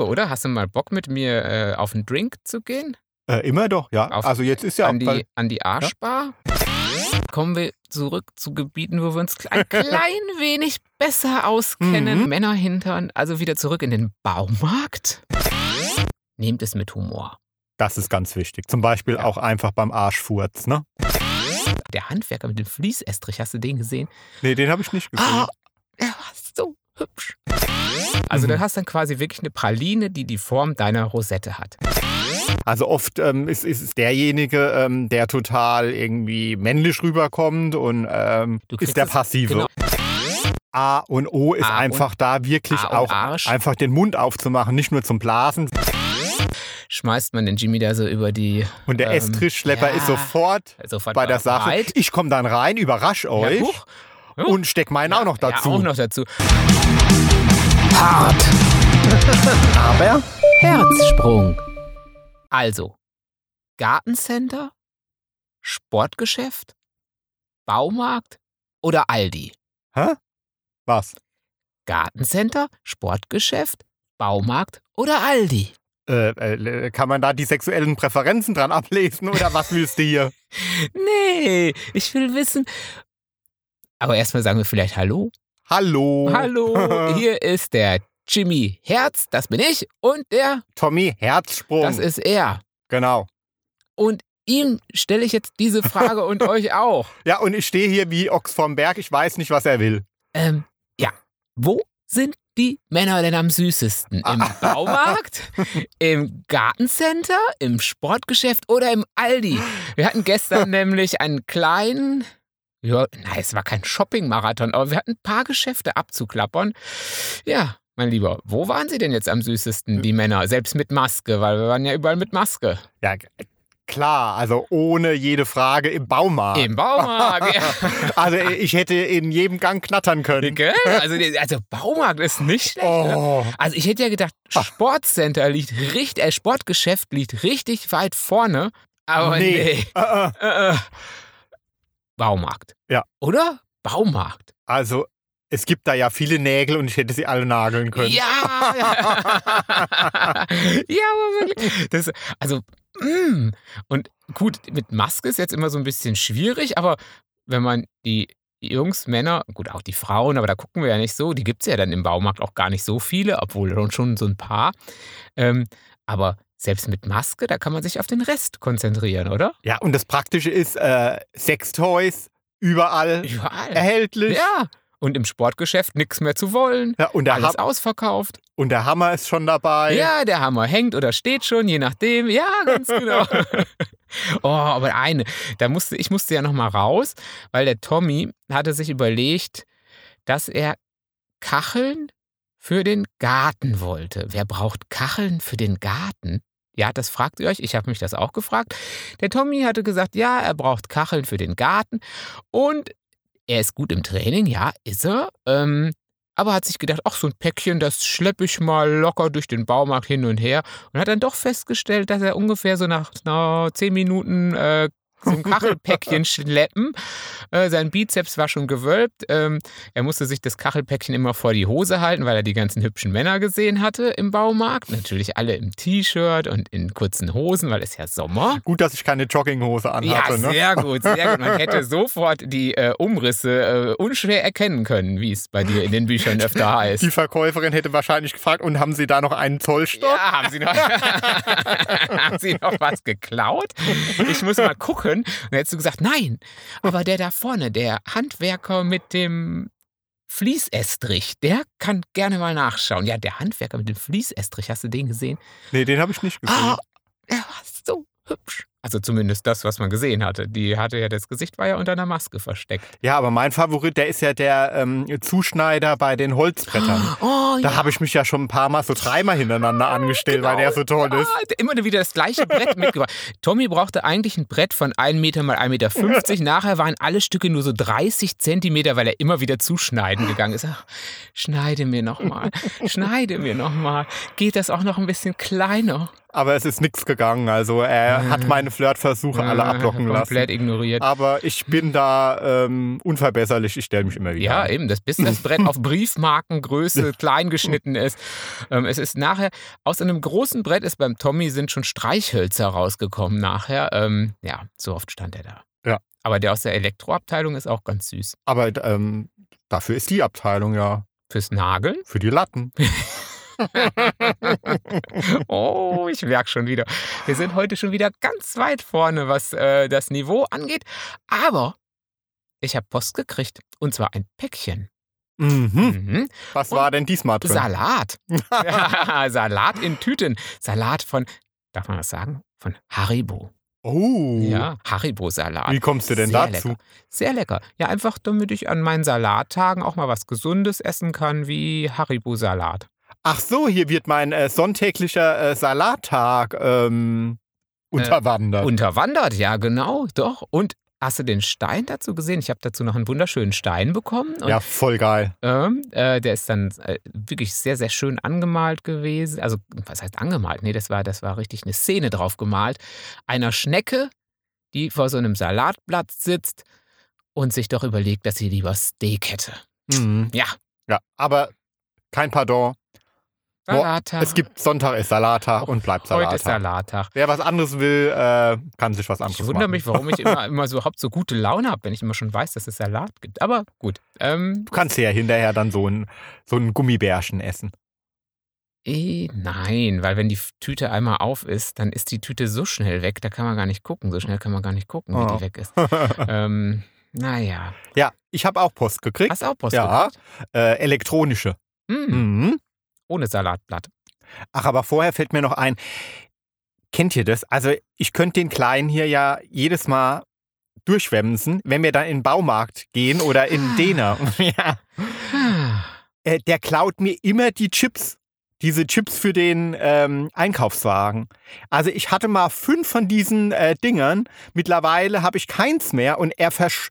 Liebe, oder? Hast du mal Bock mit mir äh, auf einen Drink zu gehen? Äh, immer doch, ja. Auf- also jetzt ist ja an, weil- die, an die Arschbar? Kommen wir zurück zu Gebieten, wo wir uns ein klein wenig besser auskennen. Mhm. Männerhintern, also wieder zurück in den Baumarkt. Nehmt es mit Humor. das ist ganz wichtig. Zum Beispiel Ja. auch einfach beim Arschfurz, ne? Der Handwerker mit dem Fließestrich, hast du den gesehen? Nee, den habe ich nicht gesehen. Ah, er war so hübsch. Also Mhm. du hast dann quasi wirklich eine Praline, die die Form deiner Rosette hat. Also oft ähm, ist, ist es derjenige, ähm, der total irgendwie männlich rüberkommt und ähm, ist der es- Passive. genau. A und O ist A einfach da wirklich auch Arsch. einfach den Mund aufzumachen, nicht nur zum Blasen. Schmeißt man den Jimmy da so über die Und der Ähm, Estrichschlepper ja. ist sofort sofort bei der Sache. bereit. Ich komme dann rein, überrasch euch Ja, huch. und steck meinen auch noch dazu. Ja, auch noch dazu. Hart. Aber Herzsprung. Also, Gartencenter, Sportgeschäft, Baumarkt oder Aldi? Hä? Was? Gartencenter, Sportgeschäft, Baumarkt oder Aldi? Äh, äh, kann man da die sexuellen Präferenzen dran ablesen oder was willst du hier? Nee, ich will wissen. Aber erstmal sagen wir vielleicht Hallo. Hallo. Hallo, hier ist der Jimmy Herz, das bin ich, und der, Tommy Herzsprung. das ist er. genau. Und ihm stelle ich jetzt diese Frage und euch auch. Ja, und ich stehe hier wie Ochs vom Berg. Ich weiß nicht, was er will. Ähm, ja, wo sind die Männer denn am süßesten? Im Baumarkt, im Gartencenter, im Sportgeschäft oder im Aldi? Wir hatten gestern nämlich einen kleinen, ja, nein, es war kein Shopping-Marathon, aber wir hatten ein paar Geschäfte abzuklappern. Ja, mein Lieber, wo waren sie denn jetzt am süßesten, die Männer? Selbst mit Maske, weil wir waren ja überall mit Maske. Ja, klar. Also ohne jede Frage im Baumarkt. Im Baumarkt, ja. Also ich hätte in jedem Gang knattern können. Gell? Also, also Baumarkt ist nicht schlecht. ne? Oh. Also ich hätte ja gedacht, Sportcenter liegt richtig, äh, Sportgeschäft liegt richtig weit vorne. Aber nee. Nee. Äh, äh. Äh, äh. Baumarkt. Ja. Oder? Baumarkt. Also es gibt da ja viele Nägel und ich hätte sie alle nageln können. Ja. ja, aber wirklich. Das, also, mm. und gut, mit Maske ist jetzt immer so ein bisschen schwierig, aber wenn man die Jungs, Männer, gut, auch die Frauen, aber da gucken wir ja nicht so, die gibt es ja dann im Baumarkt auch gar nicht so viele, obwohl schon- so ein paar. Ähm, aber selbst mit Maske, da kann man sich auf den Rest konzentrieren, oder? Ja, und das Praktische ist, äh, Sextoys überall Überall. erhältlich. Ja. Und im Sportgeschäft nichts mehr zu wollen. Ja, und, der Alles ha ausverkauft. und der Hammer ist schon dabei. Ja, der Hammer hängt oder steht schon, je nachdem. Ja, ganz genau. oh, aber eine, da musste, ich musste ja noch mal raus, weil der Tommy hatte sich überlegt, dass er Kacheln für den Garten wollte. Wer braucht Kacheln für den Garten? Ja, das fragt ihr euch. Ich habe mich das auch gefragt. Der Tommy hatte gesagt, ja, er braucht Kacheln für den Garten und er ist gut im Training, ja, ist er. Ähm, aber hat sich gedacht, ach, so ein Päckchen, das schleppe ich mal locker durch den Baumarkt hin und her. Und hat dann doch festgestellt, dass er ungefähr so nach na, zehn Minuten äh, so ein Kachelpäckchen schleppen. Äh, sein Bizeps war schon gewölbt. Ähm, er musste sich das Kachelpäckchen immer vor die Hose halten, weil er die ganzen hübschen Männer gesehen hatte im Baumarkt. Natürlich alle im T-Shirt und in kurzen Hosen, weil es ja Sommer. Gut, dass ich keine Jogginghose anhatte. Ja, ne? sehr gut, sehr gut. Man hätte sofort die äh, Umrisse äh, unschwer erkennen können, wie es bei dir in den Büchern öfter heißt. Die Verkäuferin hätte wahrscheinlich gefragt, und haben Sie da noch einen Zollstock? Ja, haben Sie, noch, haben Sie noch was geklaut? Ich muss mal gucken. Und dann hättest du gesagt, nein. Aber der da vorne, der Handwerker mit dem Fließestrich, der kann gerne mal nachschauen. Ja, der Handwerker mit dem Fließestrich, hast du den gesehen? Nee, den habe ich nicht gesehen. Ah, er war so hübsch. Also zumindest das, was man gesehen hatte. Die hatte ja, das Gesicht war ja unter einer Maske versteckt. Ja, aber mein Favorit, der ist ja der ähm, Zuschneider bei den Holzbrettern. Oh, Da habe ich mich ja schon ein paar Mal so dreimal hintereinander angestellt, weil der so toll ist. Ah, immer wieder das gleiche Brett mitgebracht. Tommy brauchte eigentlich ein Brett von 1 Meter mal 1,50 Meter. Nachher waren alle Stücke nur so 30 Zentimeter, weil er immer wieder zuschneiden gegangen ist. Ach, schneide mir nochmal, schneide mir nochmal. Geht das auch noch ein bisschen kleiner? Aber es ist nichts gegangen. Also er hat meine Flirtversuche alle ablocken lassen. Komplett ignoriert. Aber ich bin da ähm, unverbesserlich, ich stelle mich immer wieder. Ja, an. eben, das, bis das Brett auf Briefmarkengröße klein geschnitten ist. Ähm, es ist nachher, aus einem großen Brett ist beim Tommy sind schon Streichhölzer rausgekommen nachher. Ähm, ja, so oft stand er da. Ja. Aber der aus der Elektroabteilung ist auch ganz süß. Aber ähm, dafür ist die Abteilung ja Fürs Nageln? für die Latten. Oh, ich merke schon wieder. Wir sind heute schon wieder ganz weit vorne, was äh, das Niveau angeht. Aber ich habe Post gekriegt. Und zwar ein Päckchen. Mhm. Mhm. Was Und war denn diesmal drin? Salat. Ja, Salat in Tüten. Salat von, darf man das sagen? Von Haribo. Oh. Ja, Haribo-Salat. Wie kommst du denn Sehr dazu? Lecker. Sehr lecker. Ja, einfach damit ich an meinen Salattagen auch mal was Gesundes essen kann, wie Haribo-Salat. Ach so, hier wird mein äh, sonntäglicher äh, Salattag ähm, unterwandert. Unterwandert, ja, genau, doch. Und hast du den Stein dazu gesehen? Ich habe dazu noch einen wunderschönen Stein bekommen. Und, ja, voll geil. ähm, äh, der ist dann äh, wirklich sehr, sehr schön angemalt gewesen. Also, was heißt angemalt? Nee, das war, das war richtig eine Szene drauf gemalt. Einer Schnecke, die vor so einem Salatblatt sitzt und sich doch überlegt, dass sie lieber Steak hätte. Mhm. Ja. Ja, aber kein Pardon. Salattag. Es gibt Sonntag ist Salattag und bleibt Heute ist Salattag. Salattag. Wer was anderes will, äh, kann sich was anderes Ich wundere machen. mich, warum ich immer, immer so überhaupt so gute Laune habe, wenn ich immer schon weiß, dass es Salat gibt. Aber gut. Ähm, Du kannst ja hinterher dann so ein, so ein Gummibärchen essen. eh, nein, weil wenn die Tüte einmal auf ist, dann ist die Tüte so schnell weg, da kann man gar nicht gucken. So schnell kann man gar nicht gucken, wie Oh. die weg ist. ähm, naja. ja, ich habe auch Post gekriegt. Hast du auch Post Ja. gekriegt? Äh, elektronische. Hm, Mhm. Ohne Salatblatt. Ach, aber vorher fällt mir noch ein, kennt ihr das? Also ich könnte den Kleinen hier ja jedes Mal durchwemsen, wenn wir dann in den Baumarkt gehen oder in Dena. ja. Ah, äh, der klaut mir immer die Chips. Diese Chips für den ähm, Einkaufswagen. Also ich hatte mal fünf von diesen äh, Dingern. Mittlerweile habe ich keins mehr und er versch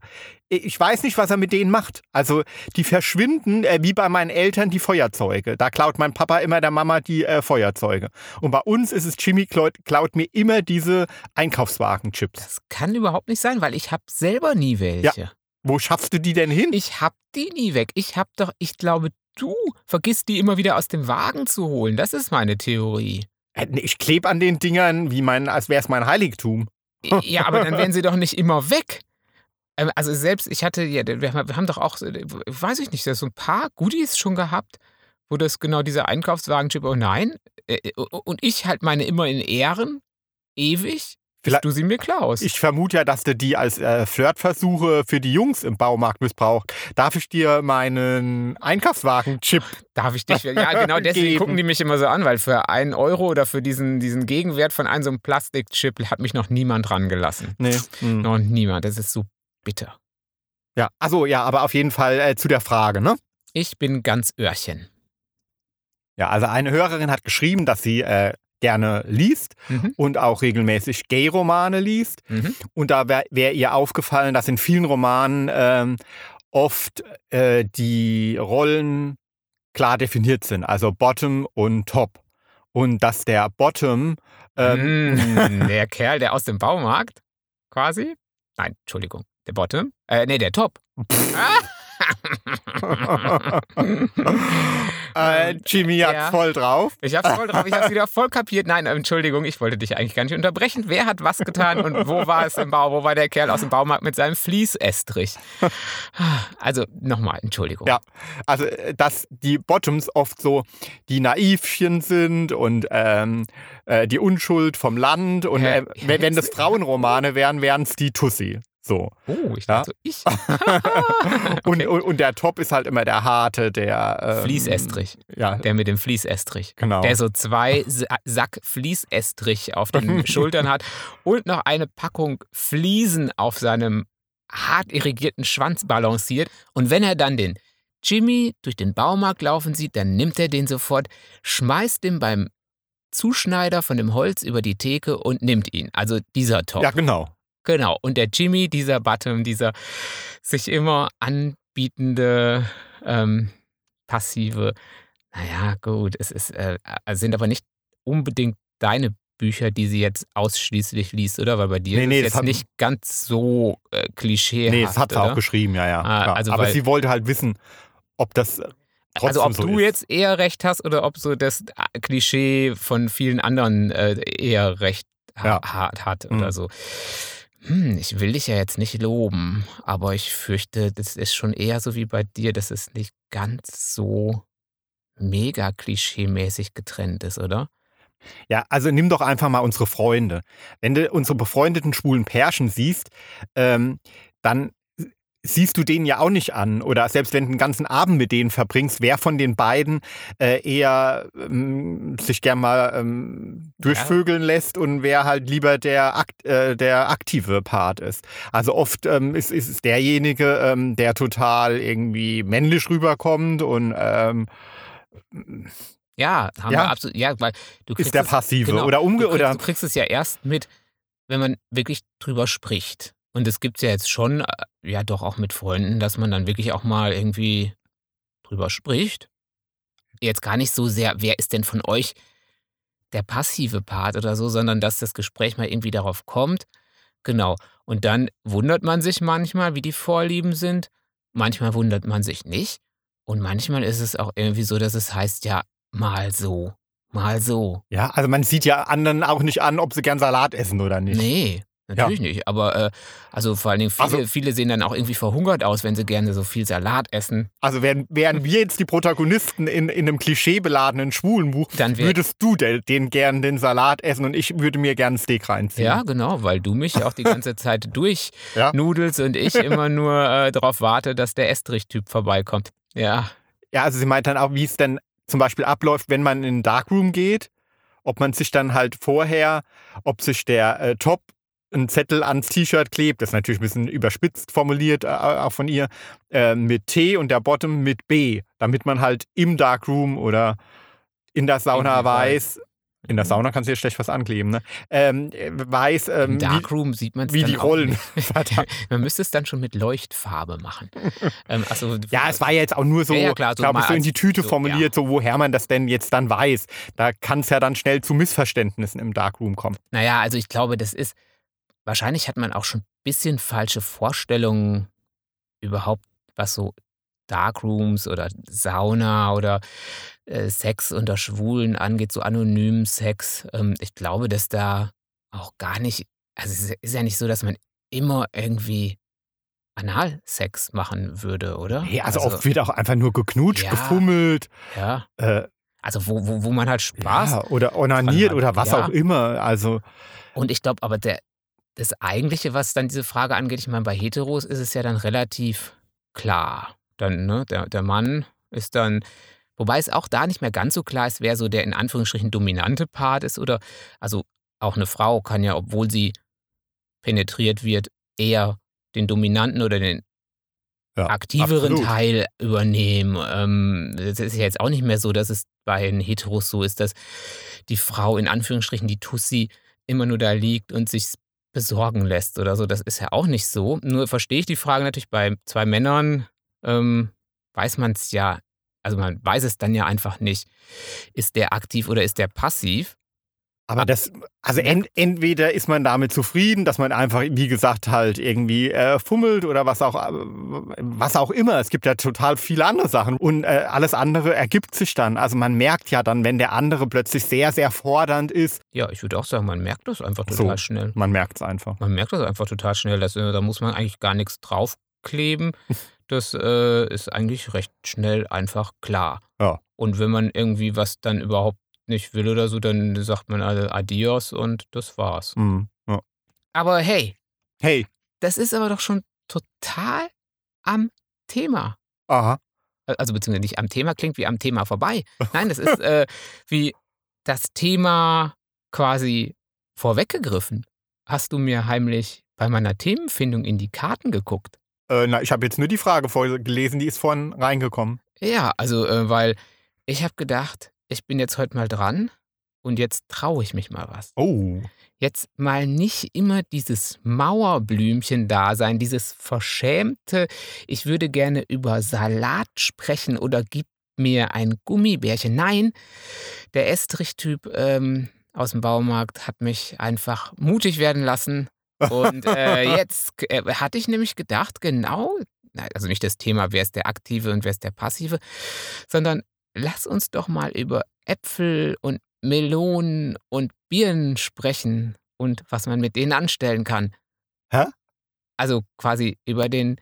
ich weiß nicht, was er mit denen macht. Also die verschwinden äh, wie bei meinen Eltern die Feuerzeuge. Da klaut mein Papa immer der Mama die äh, Feuerzeuge. Und bei uns ist es Jimmy klaut, klaut mir immer diese Einkaufswagen-Chips. Das kann überhaupt nicht sein, weil ich habe selber nie welche. Wo schaffst du die denn hin? Ich hab die nie weg. Ich hab doch, ich glaube, du vergisst die immer wieder aus dem Wagen zu holen. Das ist meine Theorie. Äh, Ich klebe an den Dingern, wie mein, als wäre es mein Heiligtum. Ja, aber dann wären sie doch nicht immer weg. Ähm, Also selbst, ich hatte, ja, wir haben doch auch, so, weiß ich nicht, so ein paar Goodies schon gehabt, wo das genau dieser Einkaufswagen-Chip, oh nein, äh, und ich halt meine immer in Ehren, ewig, Vielleicht- du sie mir klaust. Ich vermute ja, dass du die als äh, Flirtversuche für die Jungs im Baumarkt missbraucht. Darf ich dir meinen Einkaufswagen-Chip? Darf ich dich? Ja, genau deswegen Geben. gucken die mich immer so an, weil für einen Euro oder für diesen, diesen Gegenwert von einem so einem Plastikchip hat mich noch niemand rangelassen. Nee. Hm. Noch niemand. Das ist so bitter. Ja, also ja, aber auf jeden Fall äh, zu der Frage, ne? Ich bin ganz Öhrchen. Ja, also eine Hörerin hat geschrieben, dass sie äh, gerne liest Mhm. und auch regelmäßig Gay-Romane liest. Mhm. Und da wäre wär ihr aufgefallen, dass in vielen Romanen ähm, oft äh, die Rollen klar definiert sind, also Bottom und Top. Und dass der Bottom ähm, Mm, der Kerl, der aus dem Baumarkt, quasi. Nein, Entschuldigung. Der Bottom. Äh, nee, der Top. äh, Jimmy hat Ja. voll drauf. Ich hab's voll drauf, ich hab's wieder voll kapiert. Nein, Entschuldigung, ich wollte dich eigentlich gar nicht unterbrechen. Wer hat was getan und wo war es im Bau? Wo war der Kerl aus dem Baumarkt mit seinem Fließestrich? Also nochmal, Entschuldigung. Ja. Also, äh, dass die Bottoms oft so die Naivchen sind und ähm, äh, die Unschuld vom Land. Und äh, wenn, wenn das Frauenromane wären, wären es die Tussi. So. Oh, ich Ja. dachte, ich. Und, und, und der Top ist halt immer der Harte, der. Ähm, Fließestrich. Ja, Der mit dem Fließestrich. genau. Der so zwei Sa- Sack Fließestrich auf den Schultern hat und noch eine Packung Fliesen auf seinem hart irrigierten Schwanz balanciert. Und wenn er dann den Jimmy durch den Baumarkt laufen sieht, dann nimmt er den sofort, schmeißt ihn beim Zuschneider von dem Holz über die Theke und nimmt ihn. Also dieser Top. ja, genau. Genau. Und der Jimmy, dieser Bottom, dieser sich immer anbietende, ähm, passive, naja, gut, es ist, äh, sind aber nicht unbedingt deine Bücher, die sie jetzt ausschließlich liest, oder? Weil bei dir Nee, ist nee, es das jetzt hat- nicht ganz so äh, klischeehaft. Nee, das hat sie oder? auch geschrieben, ja, ja. Ah, also Aber weil- sie wollte halt wissen, ob das äh, Also ob so du ist. jetzt eher recht hast oder ob so das äh, Klischee von vielen anderen äh, eher recht ha Ja. hart hat Mhm. oder so. Hm, ich will dich ja jetzt nicht loben, aber ich fürchte, das ist schon eher so wie bei dir, dass es nicht ganz so mega klischee-mäßig getrennt ist, oder? Ja, also nimm doch einfach mal unsere Freunde. Wenn du unsere befreundeten schwulen Pärchen siehst, ähm, dann siehst du denen ja auch nicht an. Oder selbst wenn du einen ganzen Abend mit denen verbringst, wer von den beiden äh, eher ähm, sich gern mal ähm, durchvögeln lässt und wer halt lieber der, akt, äh, der aktive Part ist. Also oft ähm, ist, ist es derjenige, ähm, der total irgendwie männlich rüberkommt und ähm, Ja, haben Ja. wir absolut. Ja, weil du kriegst ist der es- Passive. genau, Oder umge du, kriegst, oder du kriegst es ja erst mit, wenn man wirklich drüber spricht. Und es gibt ja jetzt schon, äh, ja doch auch mit Freunden, dass man dann wirklich auch mal irgendwie drüber spricht. Jetzt gar nicht so sehr, wer ist denn von euch der passive Part oder so, sondern dass das Gespräch mal irgendwie darauf kommt. Genau. Und dann wundert man sich manchmal, wie die Vorlieben sind. Manchmal wundert man sich nicht. Und manchmal ist es auch irgendwie so, dass es heißt, ja, mal so, mal so. Ja, also man sieht ja anderen auch nicht an, ob sie gern Salat essen oder nicht. Nee, natürlich nicht. Aber äh, also vor allen Dingen viele, Also- viele sehen dann auch irgendwie verhungert aus, wenn sie gerne so viel Salat essen. Also wären, wären wir jetzt die Protagonisten in, in einem klischeebeladenen Schwulenbuch, Dann wär- würdest du den, den gern den Salat essen und ich würde mir gern ein Steak reinziehen. Ja, genau, weil du mich auch die ganze Zeit Ja. durchnudelst und ich immer nur äh, darauf warte, dass der Estrich-Typ vorbeikommt. Ja, Ja, also sie meint dann auch, wie es denn zum Beispiel abläuft, wenn man in den Darkroom geht, ob man sich dann halt vorher, ob sich der äh, Top einen Zettel ans T-Shirt klebt, das ist natürlich ein bisschen überspitzt formuliert, äh, auch von ihr, äh, mit T und der Bottom mit B, damit man halt im Darkroom oder in der Sauna Irgendwie weiß, in der Sauna kannst du ja schlecht was ankleben, ne? Ähm, äh, weiß, ähm, im wie, Darkroom sieht man wie die Rollen. Man müsste es dann schon mit Leuchtfarbe machen. ähm, also, Ja, es war ja jetzt auch nur so, Ja, ja, klar, so glaube ich, so in die Tüte so, formuliert, so woher man das denn jetzt dann weiß. Da kann es ja dann schnell zu Missverständnissen im Darkroom kommen. Naja, also ich glaube, das ist, wahrscheinlich hat man auch schon ein bisschen falsche Vorstellungen überhaupt, was so Darkrooms oder Sauna oder äh, Sex unter Schwulen angeht, so anonymen Sex. Ähm, ich glaube, dass da auch gar nicht, also es ist ja nicht so, dass man immer irgendwie Analsex machen würde, oder? Nee, also, oft wird auch einfach nur geknutscht, Ja. gefummelt, Ja, äh, also wo, wo, wo man halt Spaß ja, oder onaniert oder was ja. auch immer. Also, Und ich glaube, aber der, das Eigentliche, was dann diese Frage angeht, ich meine, bei Heteros ist es ja dann relativ klar. Dann, ne, der, der Mann ist dann, wobei es auch da nicht mehr ganz so klar ist, wer so der in Anführungsstrichen dominante Part ist oder, also auch eine Frau kann ja, obwohl sie penetriert wird, eher den dominanten oder den ja, aktiveren absolut. Teil übernehmen. Ähm, es ist ja jetzt auch nicht mehr so, dass es bei den Heteros so ist, dass die Frau in Anführungsstrichen, die Tussi, immer nur da liegt und sich besorgen lässt oder so. Das ist ja auch nicht so. Nur verstehe ich die Frage natürlich bei zwei Männern, ähm, weiß man es ja, also man weiß es dann ja einfach nicht. Ist der aktiv oder ist der passiv? Aber das, also en, entweder ist man damit zufrieden, dass man einfach, wie gesagt, halt irgendwie äh, fummelt oder was auch, äh, was auch immer. Es gibt ja total viele andere Sachen und äh, alles andere ergibt sich dann. Also man merkt ja dann, wenn der andere plötzlich sehr, sehr fordernd ist, Ja, ich würde auch sagen, man merkt das einfach So. total schnell. man merkt es einfach. Man merkt das einfach total schnell. Das, äh, da muss man eigentlich gar nichts draufkleben. Das äh, ist eigentlich recht schnell einfach klar. Ja. Und wenn man irgendwie was dann überhaupt nicht will oder so, dann sagt man alle Adios und das war's. Mhm. Ja. Aber hey, Hey, das ist aber doch schon total am Thema. aha. Also beziehungsweise nicht am Thema klingt wie am Thema vorbei. Nein, das ist äh, wie das Thema quasi vorweggegriffen. Hast du mir heimlich bei meiner Themenfindung in die Karten geguckt? Äh, na, ich habe jetzt nur die Frage vorgelesen, die ist vorhin reingekommen. Ja, also äh, weil ich habe gedacht, ich bin jetzt heute mal dran und jetzt traue ich mich mal was. Oh. Jetzt mal nicht immer dieses Mauerblümchen da sein, dieses verschämte, ich würde gerne über Salat sprechen oder gib mir ein Gummibärchen. Nein, der Estrich-Typ, ähm, aus dem Baumarkt hat mich einfach mutig werden lassen. Und äh, jetzt äh, hatte ich nämlich gedacht, genau, also nicht das Thema, wer ist der Aktive und wer ist der Passive, sondern lass uns doch mal über Äpfel und Melonen und Birnen sprechen und was man mit denen anstellen kann. Hä? Also quasi über den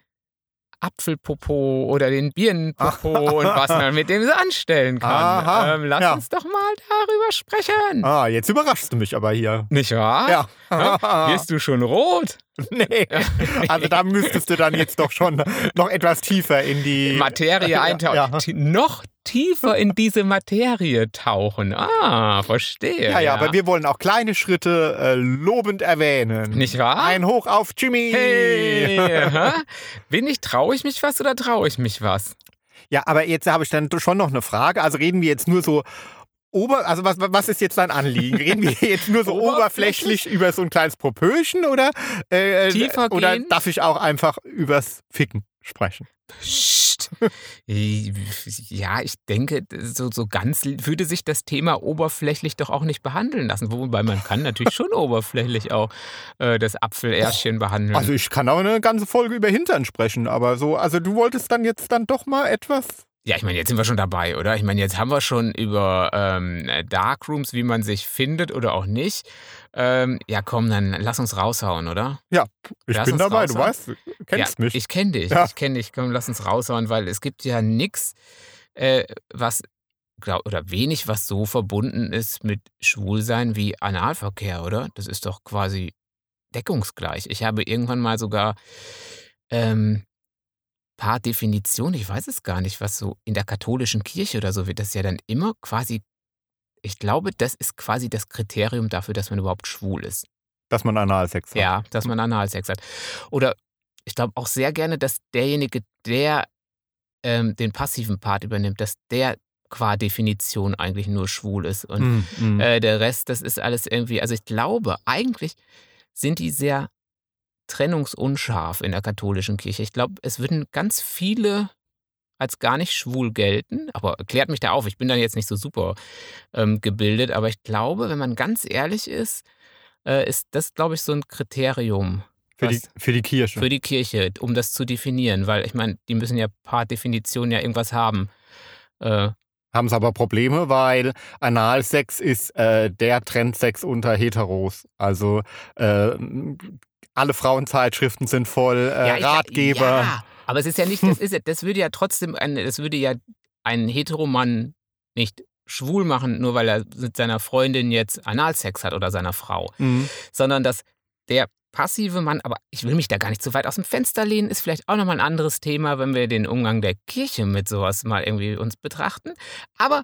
Apfelpopo oder den Birnenpopo und was man mit dem so anstellen kann. Ähm, lass ja. uns doch mal darüber sprechen. Ah, jetzt überraschst du mich aber hier. Nicht wahr? Ja. Wirst du schon rot? nee. Also da müsstest du dann jetzt doch schon noch etwas tiefer in die Materie eintauchen. Ja, Noch tiefer in diese Materie tauchen. Ah, verstehe. ja, ja, aber wir wollen auch kleine Schritte äh, lobend erwähnen. Nicht wahr? Ein Hoch auf Jimmy. Hey, bin ich, traue ich mich was oder traue ich mich was? Ja, aber jetzt habe ich dann schon noch eine Frage. Also reden wir jetzt nur so ober, also was, was ist jetzt dein Anliegen? Reden wir jetzt nur so oberflächlich über so ein kleines Popöchen oder äh, Tiefer oder gehen? darf ich auch einfach übers Ficken sprechen? Psst. Ja, ich denke, so, so ganz würde sich das Thema oberflächlich doch auch nicht behandeln lassen. Wobei man kann natürlich schon oberflächlich auch äh, das Apfelärschchen behandeln. Also ich kann auch eine ganze Folge über Hintern sprechen, aber so, also du wolltest dann jetzt dann doch mal etwas. Ja, ich meine, jetzt sind wir schon dabei, oder? Ich meine, jetzt haben wir schon über ähm, Darkrooms, wie man sich findet oder auch nicht. Ähm, ja, komm, dann lass uns raushauen, oder? Ja, ich Lass bin dabei, du raushauen. weißt, du kennst ja, mich. Ich kenne dich, Ja. ich kenne dich. Komm, lass uns raushauen, weil es gibt ja nichts, äh, was glaub, oder wenig, was so verbunden ist mit Schwulsein wie Analverkehr, oder? Das ist doch quasi deckungsgleich. Ich habe irgendwann mal sogar ähm, paar Definitionen, ich weiß es gar nicht, was so in der katholischen Kirche oder so wird das ja dann immer quasi, ich glaube, das ist quasi das Kriterium dafür, dass man überhaupt schwul ist. dass man Analsex hat. Ja, dass man Analsex hat. Oder ich glaube auch sehr gerne, dass derjenige, der ähm, den passiven Part übernimmt, dass der qua Definition eigentlich nur schwul ist. Und Mm, mm. äh, der Rest, das ist alles irgendwie, also ich glaube, eigentlich sind die sehr trennungsunscharf in der katholischen Kirche. Ich glaube, es würden ganz viele als gar nicht schwul gelten, aber klärt mich da auf, ich bin da jetzt nicht so super ähm, gebildet, aber ich glaube, wenn man ganz ehrlich ist, äh, ist das, glaube ich, so ein Kriterium für, die, für die Kirche. für die Kirche, um das zu definieren, weil ich meine, die müssen ja paar Definitionen ja irgendwas haben. Äh, Haben sie aber Probleme, weil Analsex ist äh, der Trendsex unter Heteros. Also äh, alle Frauenzeitschriften sind voll äh, ich- Ratgeber. Ja, aber es ist ja nicht, das, ist, das würde ja trotzdem, ein, das würde ja einen Heteromann nicht schwul machen, nur weil er mit seiner Freundin jetzt Analsex hat oder seiner Frau, Mhm. sondern dass der passive Mann, aber ich will mich da gar nicht so weit aus dem Fenster lehnen, ist vielleicht auch nochmal ein anderes Thema, wenn wir den Umgang der Kirche mit sowas mal irgendwie uns betrachten. Aber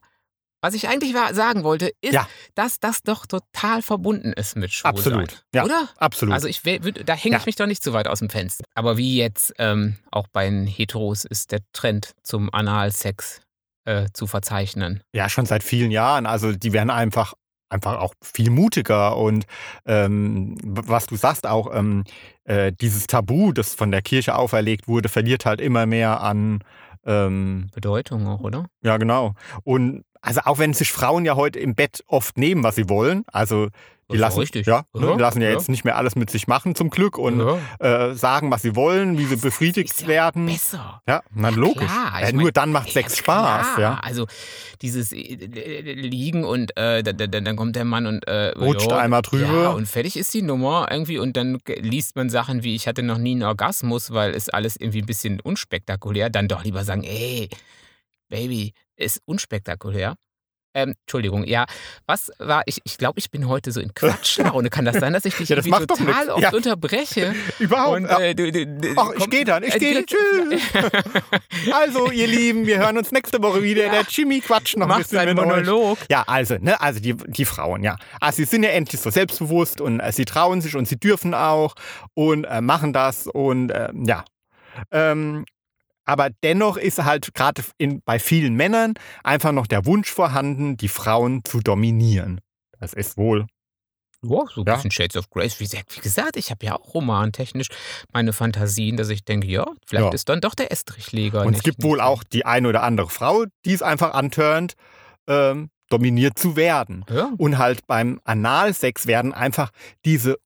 was ich eigentlich sagen wollte, ist, Ja. dass das doch total verbunden ist mit Schwulsein. Absolut. Ja, Oder? absolut. Also ich da hänge ich Ja. mich doch nicht so weit aus dem Fenster. Aber wie jetzt ähm, auch bei den Heteros ist der Trend zum Analsex äh, zu verzeichnen. Ja, schon seit vielen Jahren. Also die werden einfach einfach auch viel mutiger und ähm, was du sagst auch ähm, äh, dieses Tabu, das von der Kirche auferlegt wurde, verliert halt immer mehr an ähm, Bedeutung auch, oder? ja genau und also auch wenn sich Frauen ja heute im Bett oft nehmen, was sie wollen, also die lassen, richtig. Ja, ne, Ja, die lassen ja, ja. jetzt nicht mehr alles mit sich machen zum Glück und ja. äh, sagen, was sie wollen, wie sie befriedigt ist ja werden. Besser. Ja, na logisch. Klar, ich nur mein, dann macht Sex Spaß. klar. Ja. Also dieses äh, Liegen und äh, dann, dann, kommt der Mann und äh, Rutscht ja, einmal drüber. Ja, und fertig ist die Nummer irgendwie und dann liest man Sachen wie ich hatte noch nie einen Orgasmus, weil es alles irgendwie ein bisschen unspektakulär. Dann doch lieber sagen, ey, Baby, ist unspektakulär. Ähm, Entschuldigung, ja. Was war, ich, ich glaube, ich bin heute so in Quatschlaune. Kann das sein, dass ich dich Ja, total nix. oft Ja. unterbreche? Überhaupt. Und, äh, du, du, du, Ach, ich gehe dann, ich äh, gehe. Tschüss. Also, ihr Lieben, wir hören uns nächste Woche wieder. Ja. Der Jimmy quatscht noch ein Macht bisschen seinen mit euch. Monolog. Ja, also, ne, also die, die Frauen, ja. Also sie sind ja endlich so selbstbewusst und äh, sie trauen sich und sie dürfen auch und äh, machen das und äh, ja. Ähm, aber dennoch ist halt gerade bei vielen Männern einfach noch der Wunsch vorhanden, die Frauen zu dominieren. Das ist wohl. Ja, so ein Ja. bisschen Shades of Grace. Wie gesagt, ich habe ja auch romantechnisch meine Fantasien, dass ich denke, ja, vielleicht Ja. ist dann doch der Estrichleger. Und nicht, es gibt nicht wohl auch die eine oder andere Frau, die es einfach antörnt, ähm, dominiert zu werden. Ja. Und halt beim Analsex werden einfach diese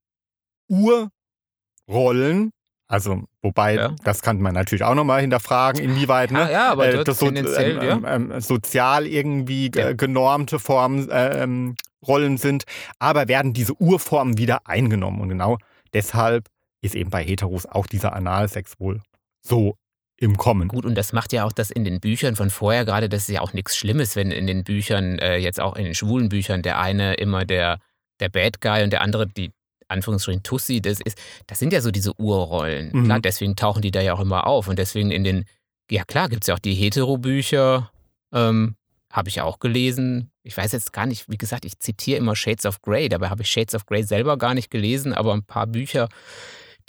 Urrollen, also wobei, Ja. das kann man natürlich auch nochmal hinterfragen, inwieweit Ja, ne, ja, aber äh, das so, tendenziell, ähm, ähm, sozial irgendwie ge- Ja. genormte Formen, äh, ähm, Rollen sind, aber werden diese Urformen wieder eingenommen. Und genau deshalb ist eben bei Heteros auch dieser Analsex wohl so im Kommen. Gut, und das macht ja auch das in den Büchern von vorher gerade, das ist ja auch nichts Schlimmes, wenn in den Büchern, äh, jetzt auch in den schwulen Büchern, der eine immer der, der Bad Guy und der andere die Anführungsstrichen Tussi, das ist, das sind ja so diese Urrollen. Mhm. Klar, deswegen tauchen die da ja auch immer auf. Und deswegen in den, ja klar, gibt es ja auch die Hetero-Bücher, ähm, habe ich auch gelesen. Ich weiß jetzt gar nicht, wie gesagt, ich zitiere immer Shades of Grey, dabei habe ich Shades of Grey selber gar nicht gelesen, aber ein paar Bücher,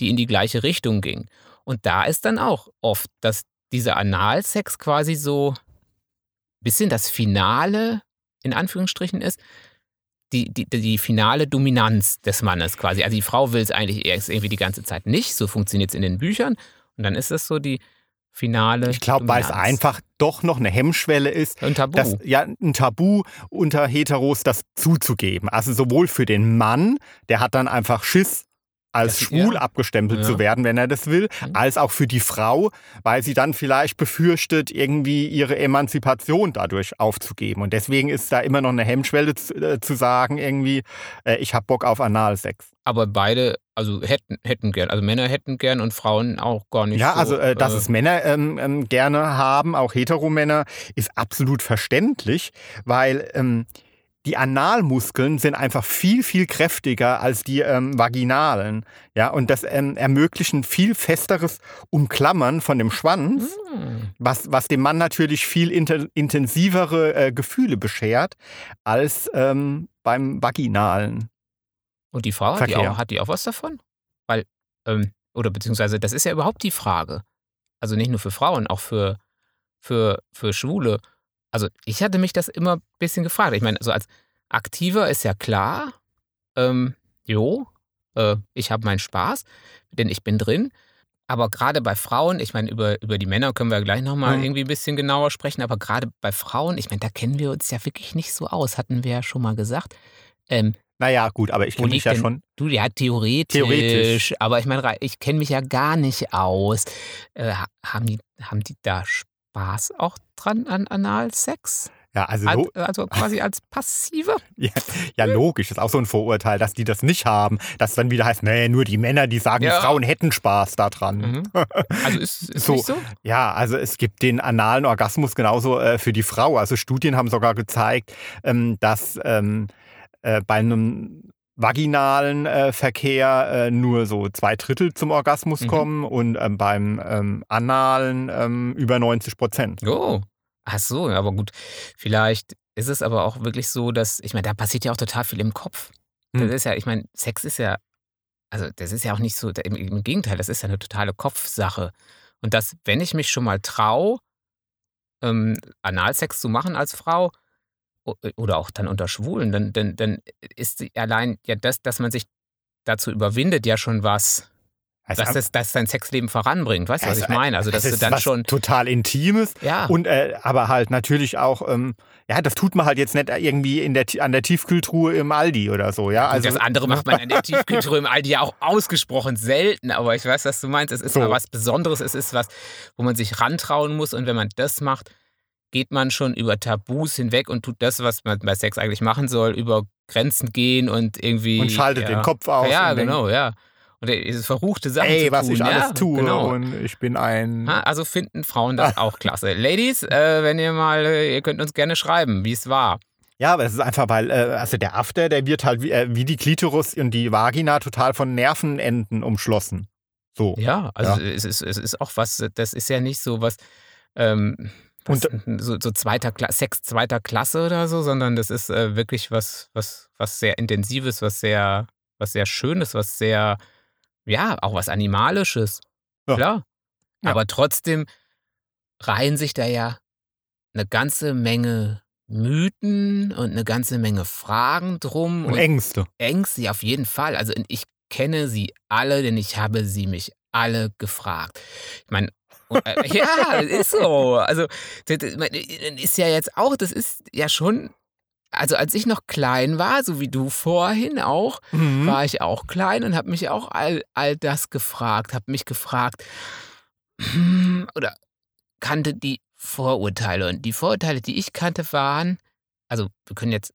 die in die gleiche Richtung gingen. Und da ist dann auch oft, dass dieser Analsex quasi so ein bisschen das Finale, in Anführungsstrichen, ist. Die, die, die finale Dominanz des Mannes quasi. Also die Frau will es eigentlich erst irgendwie die ganze Zeit nicht. So funktioniert es in den Büchern. Und dann ist es so die finale. Ich glaube, weil es einfach doch noch eine Hemmschwelle ist, Ein Tabu. das, ja, ein Tabu unter Heteros das zuzugeben. Also sowohl für den Mann, der hat dann einfach Schiss, als schwul ja. abgestempelt Ja. zu werden, wenn er das will, Mhm. als auch für die Frau, weil sie dann vielleicht befürchtet, irgendwie ihre Emanzipation dadurch aufzugeben. Und deswegen ist da immer noch eine Hemmschwelle zu, äh, zu sagen, irgendwie, äh, ich habe Bock auf Analsex. Aber beide, also hätten, hätten gern. Also Männer hätten gern und Frauen auch gar nicht Ja, so. also äh, dass äh, es Männer ähm, ähm, gerne haben, auch Heteromänner, ist absolut verständlich, weil ähm, die Analmuskeln sind einfach viel, viel kräftiger als die ähm, vaginalen. Ja, und das ähm, ermöglicht ein viel festeres Umklammern von dem Schwanz, hm. was, was dem Mann natürlich viel intensivere äh, Gefühle beschert als ähm, beim vaginalen. Und die Frau, hat die, auch, hat die auch was davon? Weil, ähm, oder beziehungsweise, das ist ja überhaupt die Frage. Also nicht nur für Frauen, auch für, für, für Schwule. Also ich hatte mich das immer ein bisschen gefragt. Ich meine, so als Aktiver ist ja klar, ähm, jo, äh, ich habe meinen Spaß, denn ich bin drin. Aber gerade bei Frauen, ich meine, über, über die Männer können wir gleich nochmal Mhm. irgendwie ein bisschen genauer sprechen, aber gerade bei Frauen, ich meine, da kennen wir uns ja wirklich nicht so aus, hatten wir ja schon mal gesagt. Ähm, Naja, gut, aber ich kenne mich ja schon. Du, ja, theoretisch. Theoretisch. Aber ich meine, ich kenne mich ja gar nicht aus. Äh, ha- haben, die, haben die da Spaß auch dran an Analsex? Ja, also, also quasi als Passive? Ja, ja, logisch. ist auch so ein Vorurteil, dass die das nicht haben. Dass dann wieder heißt, nee, nur die Männer, die sagen, Ja. Frauen hätten Spaß daran. Mhm. Also ist, ist So. nicht so? Ja, also es gibt den analen Orgasmus genauso äh, für die Frau. Also Studien haben sogar gezeigt, ähm, dass ähm, äh, bei einem vaginalen äh, Verkehr äh, nur so zwei Drittel zum Orgasmus Mhm. kommen und ähm, beim ähm, analen ähm, über 90 Prozent. Oh. Ach so, aber gut. Vielleicht ist es aber auch wirklich so, dass, ich meine, da passiert ja auch total viel im Kopf. Das Hm. ist ja, ich meine, Sex ist ja, also das ist ja auch nicht so, im, im Gegenteil, das ist ja eine totale Kopfsache. Und dass, wenn ich mich schon mal traue, ähm, Analsex zu machen als Frau oder auch dann unter Schwulen, dann, dann, dann ist allein ja das, dass man sich dazu überwindet, ja schon was, Also, dass das, das dein Sexleben voranbringt. Weißt du, was also, ich meine? Also, dass es du dann was schon, total Intimes. ja, Und äh, aber halt natürlich auch, ähm, ja, das tut man halt jetzt nicht irgendwie in der, an der Tiefkühltruhe im Aldi oder so, ja. Also das andere macht man in der Tiefkühltruhe im Aldi ja auch ausgesprochen selten, aber ich weiß, was du meinst. Es ist So. mal was Besonderes, es ist was, wo man sich rantrauen muss und wenn man das macht, geht man schon über Tabus hinweg und tut das, was man bei Sex eigentlich machen soll, über Grenzen gehen und irgendwie. und schaltet ja. den Kopf aus. Ja, und denkt, genau, ja. Und diese verruchte Sachen Ey, was tun. ich alles ja, tue Genau. und ich bin ein. Also finden Frauen das auch klasse. Ladies, äh, wenn ihr mal, äh, ihr könnt uns gerne schreiben, wie es war. Ja, aber es ist einfach, weil, äh, also der After, der wird halt wie, äh, wie die Klitoris und die Vagina total von Nervenenden umschlossen. So. Ja, also Es, ist, es ist auch was, das ist ja nicht so was, ähm, was so, so zweiter Kla Sex zweiter Klasse oder so, sondern das ist äh, wirklich was, was, was sehr Intensives, was sehr, was sehr Schönes, was sehr, ja, auch was Animalisches. Ja. Klar. Ja. Aber trotzdem reihen sich da ja eine ganze Menge Mythen und eine ganze Menge Fragen drum Und Ängste. Ängste, ja, auf jeden Fall. Also ich kenne sie alle, denn ich habe sie mich alle gefragt. Ich meine, und, äh, ja, das ist so. Also das, ist ja jetzt auch, das ist ja schon also als ich noch klein war, so wie du vorhin auch, Mhm. war ich auch klein und habe mich auch all, all das gefragt, habe mich gefragt hm, oder kannte die Vorurteile. Und die Vorurteile, die ich kannte, waren, also wir können jetzt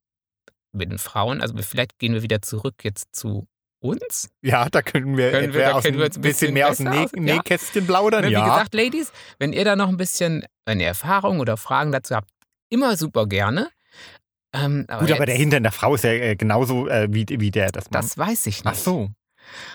mit den Frauen, also vielleicht gehen wir wieder zurück jetzt zu uns. Ja, da können wir, Können wir- etwa da ein wir uns ein bisschen bisschen mehr aus dem besser Näh aus, ja. Nähkästchen plaudern. Ne, Wie ja. gesagt, Ladies, wenn ihr da noch ein bisschen, wenn ihr Erfahrungen oder Fragen dazu habt, immer super gerne. Ähm, Gut, aber der jetzt- Hintern der Frau ist ja äh, genauso äh, wie, wie der das. Das weiß ich nicht. Ach so.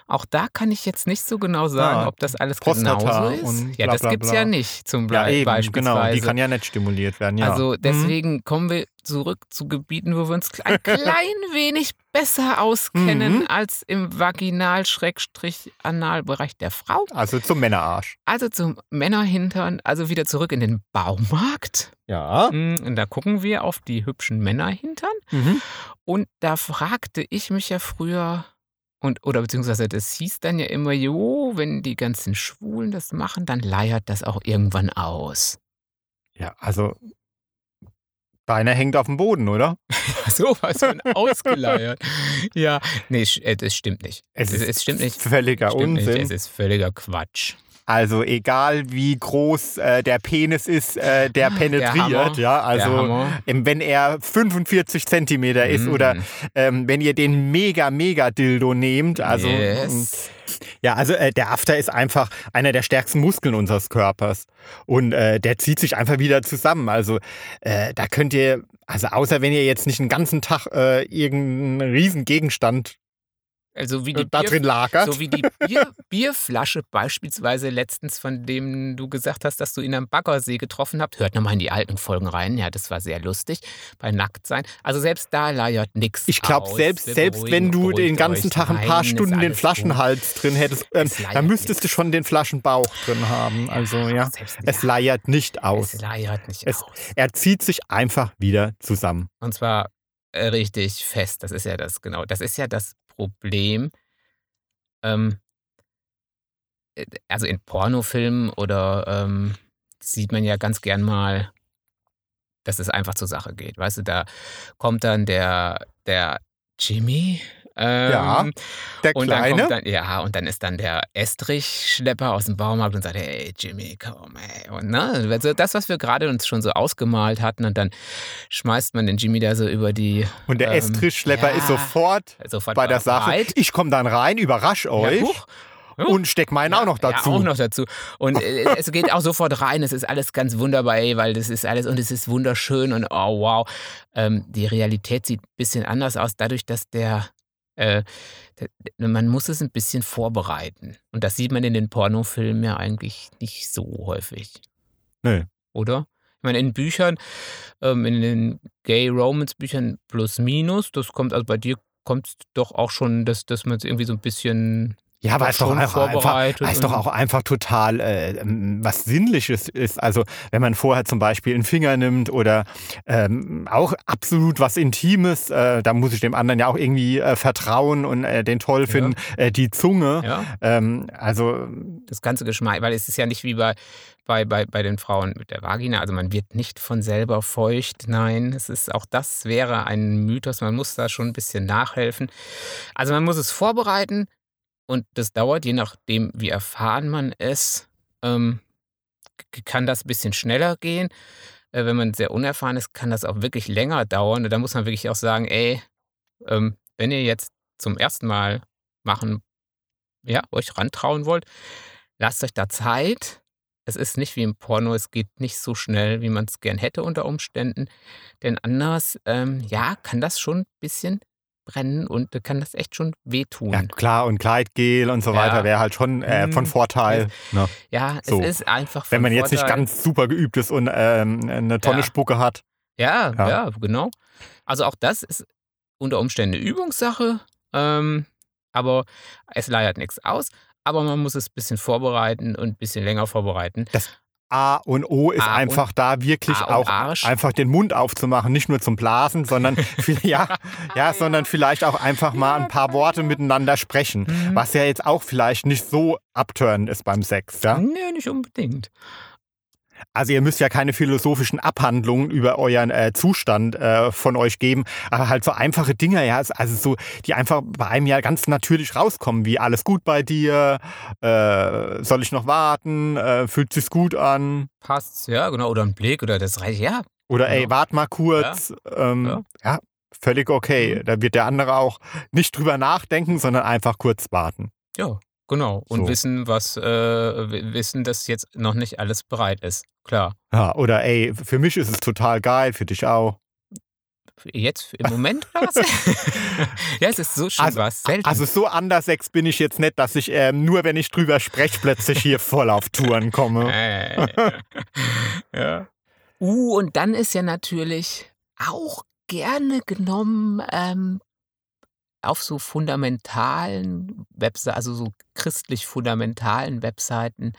Auch da kann ich jetzt nicht so genau sagen, Ah, ob das alles Prostata genauso ist. ja, bla, das gibt's bla. ja nicht zum Ja, Ble eben, beispielsweise. genau. Die kann ja nicht stimuliert werden. Ja. Also Mhm. deswegen kommen wir zurück zu Gebieten, wo wir uns ein klein wenig besser auskennen Mhm. als im Vaginal-Analbereich der Frau. Also zum Männerarsch. Also zum Männerhintern, also wieder zurück in den Baumarkt. Ja. Mm, Und da gucken wir auf die hübschen Männerhintern. Mhm. Und da fragte ich mich ja früher, und, oder beziehungsweise das hieß dann ja immer, jo, wenn die ganzen Schwulen das machen, dann leiert das auch irgendwann aus. Ja, also deiner hängt auf dem Boden, oder? so was von ausgeleiert. ja, nee, sch- äh, das stimmt nicht. Es, es stimmt nicht. Völliger Stimmt nicht. Unsinn. Es ist völliger Quatsch. Also egal wie groß äh, der Penis ist, äh, der penetriert, Hammer. ja. Der Also ähm, wenn er 45 Zentimeter ist Mm. oder ähm, wenn ihr den mega mega Dildo nehmt, also yes. ja, also äh, der After ist einfach einer der stärksten Muskeln unseres Körpers und äh, der zieht sich einfach wieder zusammen. Also äh, da könnt ihr, also außer wenn ihr jetzt nicht einen ganzen Tag äh, irgendeinen riesen Gegenstand Also wie äh, die da Bier, drin lagert. So wie die Bier, Bierflasche beispielsweise letztens, von dem du gesagt hast, dass du ihn am Baggersee getroffen habt. Hört nochmal in die alten Folgen rein. Ja, das war sehr lustig. Bei Nacktsein. Also selbst da leiert nichts Ich glaube, selbst, Wir selbst wenn du den ganzen euch. Tag ein paar Nein, Stunden den alles gut. Flaschenhals drin hättest, ähm, dann müsstest du nicht. schon den Flaschenbauch drin haben. Also ja, Selbst es leiert nicht aus. Es leiert nicht Es- aus. Er zieht sich einfach wieder zusammen. Und zwar äh, richtig fest. Das ist ja das, genau. Das ist ja das Problem. Ähm, äh, also in Pornofilmen oder ähm, sieht man ja ganz gern mal, dass es einfach zur Sache geht. Weißt du, da kommt dann der, der Jimmy. Ähm, Ja, Der und dann Kleine. dann, ja, und dann ist dann der Estrich-Schlepper aus dem Baumarkt und sagt, hey Jimmy, komm, ey. Und ne, also das, was wir gerade uns schon so ausgemalt hatten, und dann schmeißt man den Jimmy da so über die und der ähm, Estrichschlepper ja, ist sofort sofort bei der Sache. bereit. Ich komme dann rein, überrasch euch Ja, huch. und steck meinen auch noch dazu. Ja, auch noch dazu. Und äh, es geht auch sofort rein. Es ist alles ganz wunderbar, ey, weil das ist alles und es ist wunderschön und oh wow. Ähm, die Realität sieht ein bisschen anders aus, dadurch, dass der, äh, man muss es ein bisschen vorbereiten. Und das sieht man in den Pornofilmen ja eigentlich nicht so häufig. Nö. Oder? Ich meine, in Büchern, ähm, in den Gay-Romance-Büchern plus minus, das kommt, also bei dir kommt doch auch schon, dass, dass man es irgendwie so ein bisschen Ja, aber doch es ist doch einfach, einfach, ist doch auch einfach total äh, was Sinnliches ist. Also wenn man vorher zum Beispiel einen Finger nimmt oder ähm, auch absolut was Intimes, äh, da muss ich dem anderen ja auch irgendwie äh, vertrauen und äh, den toll finden. Äh, die Zunge, Ja, ähm, also das ganze Geschmack, weil es ist ja nicht wie bei, bei, bei, bei den Frauen mit der Vagina, also man wird nicht von selber feucht, nein, es ist auch das wäre ein Mythos, man muss da schon ein bisschen nachhelfen. Also man muss es vorbereiten und das dauert, je nachdem, wie erfahren man ist, ähm, kann das ein bisschen schneller gehen. Äh, wenn man sehr unerfahren ist, kann das auch wirklich länger dauern. Und da muss man wirklich auch sagen, ey, ähm, wenn ihr jetzt zum ersten Mal machen, ja, euch rantrauen wollt, lasst euch da Zeit. Es ist nicht wie im Porno, es geht nicht so schnell, wie man es gern hätte unter Umständen. Denn anders, ähm, ja, kann das schon ein bisschen brennen und äh, kann das echt schon wehtun. ja, klar und Kleidgel und so Ja. weiter wäre halt schon äh, von Hm. Vorteil. Ne? Ja, So. es ist einfach Wenn man jetzt nicht Vorteil. ganz super geübt ist und ähm, eine Tonne Ja. Spucke hat. Ja, Ja. ja, genau. Also auch das ist unter Umständen eine Übungssache, ähm, aber es leiert nichts aus. Aber man muss es ein bisschen vorbereiten und ein bisschen länger vorbereiten. A und O ist A einfach da wirklich auch Arsch. einfach den Mund aufzumachen, nicht nur zum Blasen, sondern ja, ja, sondern vielleicht auch einfach mal ein paar Worte miteinander sprechen, Mhm. was ja jetzt auch vielleicht nicht so abtörend ist beim Sex, ja? Nee, nicht unbedingt. Also ihr müsst ja keine philosophischen Abhandlungen über euren äh, Zustand äh, von euch geben, aber halt so einfache Dinge, ja, also so, die einfach bei einem ja ganz natürlich rauskommen, wie alles gut bei dir, äh, soll ich noch warten, äh, fühlt sich's gut an Passt's, ja, genau. Oder ein Blick oder das reicht, ja. oder ey, Genau. wart mal kurz, ähm, Ja. ja, völlig okay. Mhm. Da wird der andere auch nicht drüber nachdenken, sondern einfach kurz warten. Ja, genau. Und So. wissen, was, äh, wissen, dass jetzt noch nicht alles bereit ist. Klar. Ja, oder ey, für mich ist es total geil, für dich auch. Jetzt im Moment was? ja, es ist so schön Also- was. Selten. Also so anders sex bin ich jetzt nicht, dass ich ähm, nur, wenn ich drüber spreche, plötzlich hier voll auf Touren komme. Äh, ja. Uh, und dann ist ja natürlich auch gerne genommen ähm, auf so fundamentalen Webseiten, also so christlich fundamentalen Webseiten,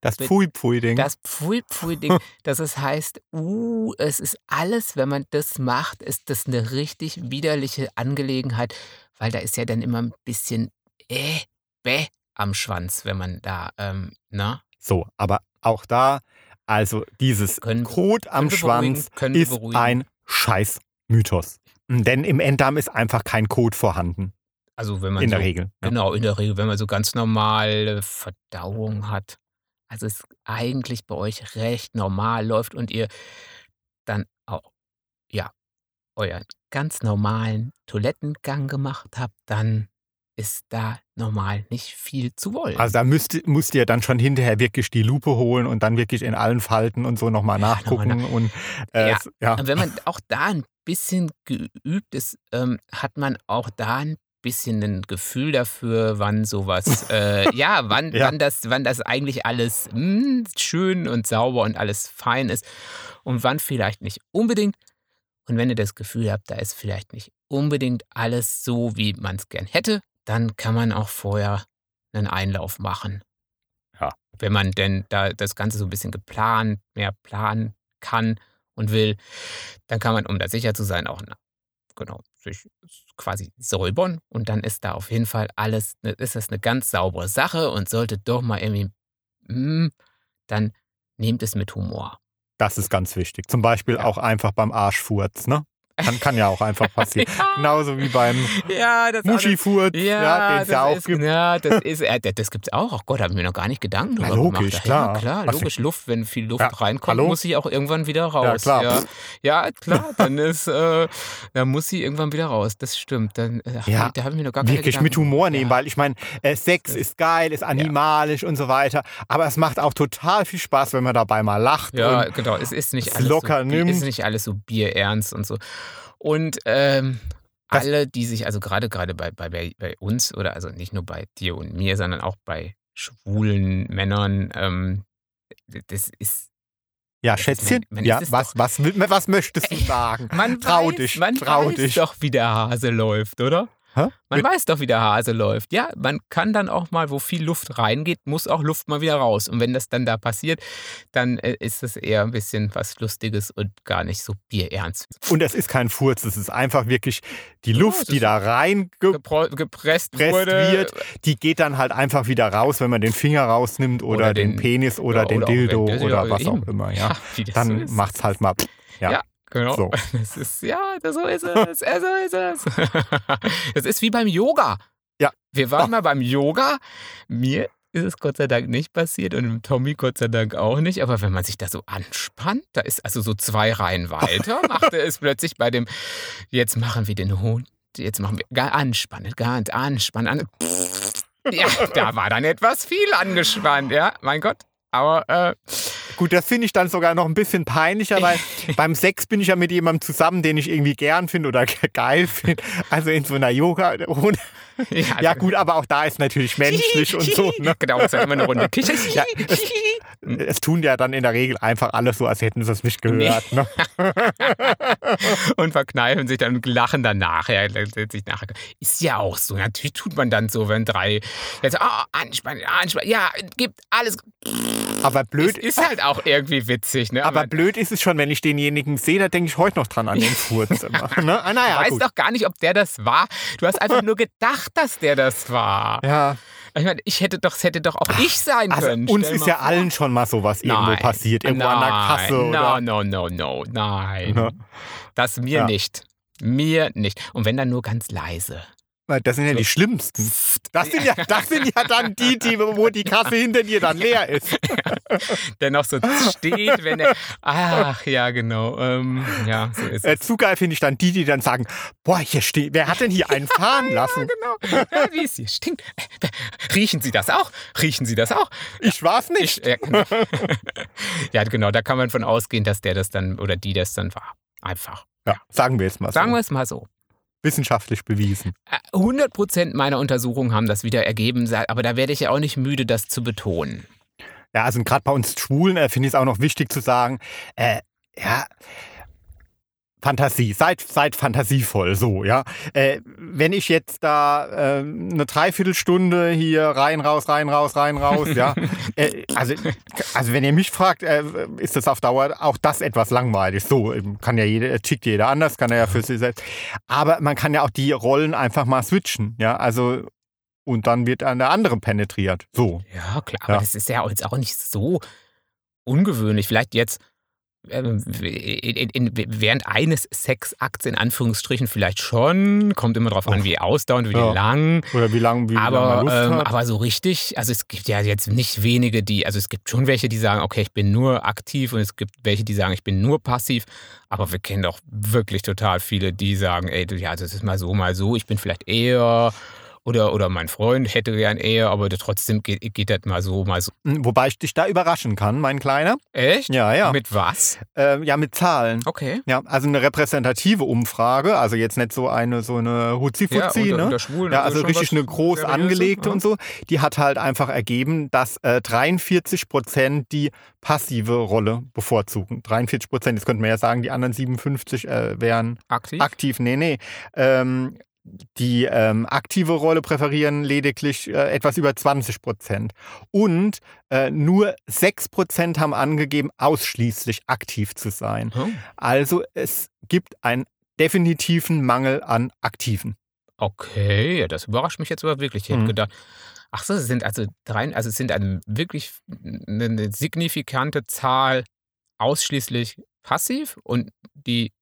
Das Pfui-Pfui-Ding. das Pfui-Pfui-Ding, dass es heißt, uh, es ist alles, wenn man das macht, ist das eine richtig widerliche Angelegenheit, weil da ist ja dann immer ein bisschen äh, bäh am Schwanz, wenn man da, ähm, na, So, aber auch da, also dieses Können- Kot am Schwanz ist ein Scheiß-Mythos. Denn im Enddarm ist einfach kein Kot vorhanden. Also wenn man In so, der Regel. Ja. Genau, in der Regel, wenn man so ganz normale Verdauung hat. Also es eigentlich bei euch recht normal läuft und ihr dann auch, ja, euren ganz normalen Toilettengang gemacht habt, dann ist da normal nicht viel zu wollen. Also da müsst, müsst ihr dann schon hinterher wirklich die Lupe holen und dann wirklich in allen Falten und so nochmal Ja, nachgucken. nochmal und äh, Ja. ja. Und wenn man auch da ein bisschen geübt ist, ähm, hat man auch da ein bisschen ein Gefühl dafür, wann sowas, äh, ja, wann, Ja. wann das, wann das eigentlich alles mm, schön und sauber und alles fein ist und wann vielleicht nicht unbedingt. Und wenn ihr das Gefühl habt, da ist vielleicht nicht unbedingt alles so, wie man es gern hätte, dann kann man auch vorher einen Einlauf machen. Ja. Wenn man denn da das Ganze so ein bisschen geplant, mehr planen kann und will, dann kann man, um da sicher zu sein, auch na, genau, sich quasi säubern und dann ist da auf jeden Fall alles, ne, ist das eine ganz saubere Sache und sollte doch mal irgendwie, mm, dann nehmt es mit Humor. Das ist ganz wichtig. Zum Beispiel Ja. auch einfach beim Arschfurz, ne? Kann, kann ja auch einfach passieren. Ja. Genauso wie beim Ja, das Muschifurz, ja, den es ja auch ist, gibt. Ja, das ist, äh, das, gibt's auch. Ach Gott, haben wir noch gar nicht Gedanken drüber logisch, gemacht. klar. Ja, klar, Was logisch. Luft, wenn viel Luft Ja, reinkommt, hallo? muss sie auch irgendwann wieder raus. klar. Ja, ja klar, dann ist, äh, dann muss sie irgendwann wieder raus. Das stimmt. Dann, äh, ach, Ja, nee, da haben wir noch gar keine wirklich mit Gedanken. Humor nehmen, ja. weil ich meine, äh, Sex ist geil, ist animalisch und so weiter, aber es macht auch total viel Spaß, wenn man dabei mal lacht. Ja, genau. Es ist nicht es alles locker so, nimmt. ist nicht alles so bierernst und so. Und ähm, alle, die sich, also gerade gerade bei, bei, bei uns oder also nicht nur bei dir und mir, sondern auch bei schwulen Männern, ähm, das ist ja, Schätzchen, man- man ja, was, was, will- was möchtest du sagen? man Trau weiß, dich, man trau weiß dich. doch, wie der Hase läuft, oder? Hä? Man weiß doch, wie der Hase läuft. Ja, man kann dann auch mal, wo viel Luft reingeht, muss auch Luft mal wieder raus. Und wenn das dann da passiert, dann äh, ist es eher ein bisschen was Lustiges und gar nicht so bierernst. Und es ist kein Furz, es ist einfach wirklich die Ja, Luft, das die da reingeppresst Gepro- gepresst wird, die geht dann halt einfach wieder raus, wenn man den Finger rausnimmt oder, Oder den, den- Penis oder, ja, den oder auch Dildo das- oder ja, was auch eben. immer, ja. Ja, das Dann so macht's halt mal. Ja. Ja. Genau. So. Das ist, ja, das, so ist es. So ist es. Das ist wie beim Yoga. Ja. Wir waren Ach. mal beim Yoga. Mir ist es Gott sei Dank nicht passiert und Tommy Gott sei Dank auch nicht. Aber wenn man sich da so anspannt, da ist also so zwei Reihen weiter, machte es plötzlich bei dem, jetzt machen wir den Hund, jetzt machen wir, ga- anspannen, ganz anspannen. An, ja, da war dann etwas viel angespannt, ja, mein Gott. Aber äh, Gut, das finde ich dann sogar noch ein bisschen peinlicher, weil beim Sex bin ich ja mit jemandem zusammen, den ich irgendwie gern finde oder geil finde. Also in so einer yoga ja, Ja gut, aber auch da ist natürlich menschlich und so. Ne? Genau, ist ja immer eine Runde Kicher. Ja, Es tun ja dann in der Regel einfach alle so, als hätten sie es nicht gehört. Ne? und verkneifen sich dann und lachen sich nachher. Ist ja auch so. Natürlich tut man dann so, wenn drei jetzt, oh, anspannen, anspannen. Ja, gibt alles. Aber Es blöd, ist halt auch irgendwie witzig. Ne? aber blöd ist es schon, wenn ich denjenigen sehe, da denke ich heute noch dran an den Furz immer. Ne? Ah, naja, weiß gut. doch gar nicht, ob der das war. Du hast einfach nur gedacht, dass der das war. Ja, Ich meine, ich hätte doch, es hätte doch auch ich sein Also können. uns ist ja vor. allen schon mal sowas irgendwo Nein. passiert. Irgendwo nein, an der Kasse oder. No, no, no, no, nein. Ja. Das mir Ja. nicht. Mir nicht. Und wenn dann nur ganz leise. Das sind ja die schlimmsten. Das sind ja, das sind ja dann die, die, wo die Kasse hinter dir dann leer ist. Der noch so steht, wenn er. Ach ja, genau. Ähm, ja, so ist Äh, es. zu geil finde ich dann die, die dann sagen, boah, hier steht, wer hat denn hier einen fahren lassen? Genau. Ja, wie es hier stinkt. Riechen Sie das auch? Riechen Sie das auch? Ich war's nicht. Ich, ja, genau. ja, genau. Da kann man von ausgehen, dass der das dann oder die das dann war. Einfach. Ja, sagen wir es mal so. Sagen wir es mal so. Wissenschaftlich bewiesen. Äh, 100 Prozent meiner Untersuchungen haben das wieder ergeben, aber da werde ich ja auch nicht müde, das zu betonen. Ja, also gerade bei uns Schwulen äh, finde ich es auch noch wichtig zu sagen, äh, ja, Fantasie, seid, seid fantasievoll, so, ja. Äh, wenn ich jetzt da äh, eine Dreiviertelstunde hier rein, raus, rein, raus, rein, raus, ja. Äh, also, also wenn ihr mich fragt, äh, ist das auf Dauer auch das etwas langweilig. So, ähm, kann ja jeder, tickt jeder anders, kann er ja für sich selbst. Aber man kann ja auch die Rollen einfach mal switchen, ja. Also, und dann wird an der andere penetriert. So. Ja, klar, aber Ja. das ist ja jetzt auch nicht so ungewöhnlich. Vielleicht jetzt ähm, in, in, während eines Sexakts in Anführungsstrichen vielleicht schon. Kommt immer drauf an, wie ausdauernd, wie Ja. lang. Oder wie lange wie lang Aber, man Lust ähm, aber so richtig, also es gibt ja jetzt nicht wenige, die, also es gibt schon welche, die sagen, okay, ich bin nur aktiv und es gibt welche, die sagen, ich bin nur passiv. Aber wir kennen doch wirklich total viele, die sagen, ey, du, ja, das ist mal so, mal so, ich bin vielleicht eher oder, oder mein Freund hätte gern eher, aber trotzdem geht, geht das mal so, mal so. Hm, Wobei ich dich da überraschen kann, mein Kleiner. Echt? Ja, ja. Mit was? Ähm, ja, mit Zahlen. Okay. Ja, also eine repräsentative Umfrage, also jetzt nicht so eine so eine Hutzi-Fuzzi, unter, ne? unter Schwulen, Ja, also richtig eine groß Seriöses, angelegte ja. und so. Die hat halt einfach ergeben, dass äh, 43 Prozent die passive Rolle bevorzugen. 43 Prozent, jetzt könnte man ja sagen, die anderen 57 äh, wären Aktiv? aktiv. Nee, nee. Ähm, die ähm, aktive Rolle präferieren lediglich äh, etwas über 20 Prozent. Und äh, nur 6 Prozent haben angegeben, ausschließlich aktiv zu sein. Oh, Also es gibt einen definitiven Mangel an Aktiven. Okay, das überrascht mich jetzt aber wirklich. Ich hätte Mhm. gedacht, ach so, es sind also drei, also es sind eine wirklich eine signifikante Zahl ausschließlich passiv und die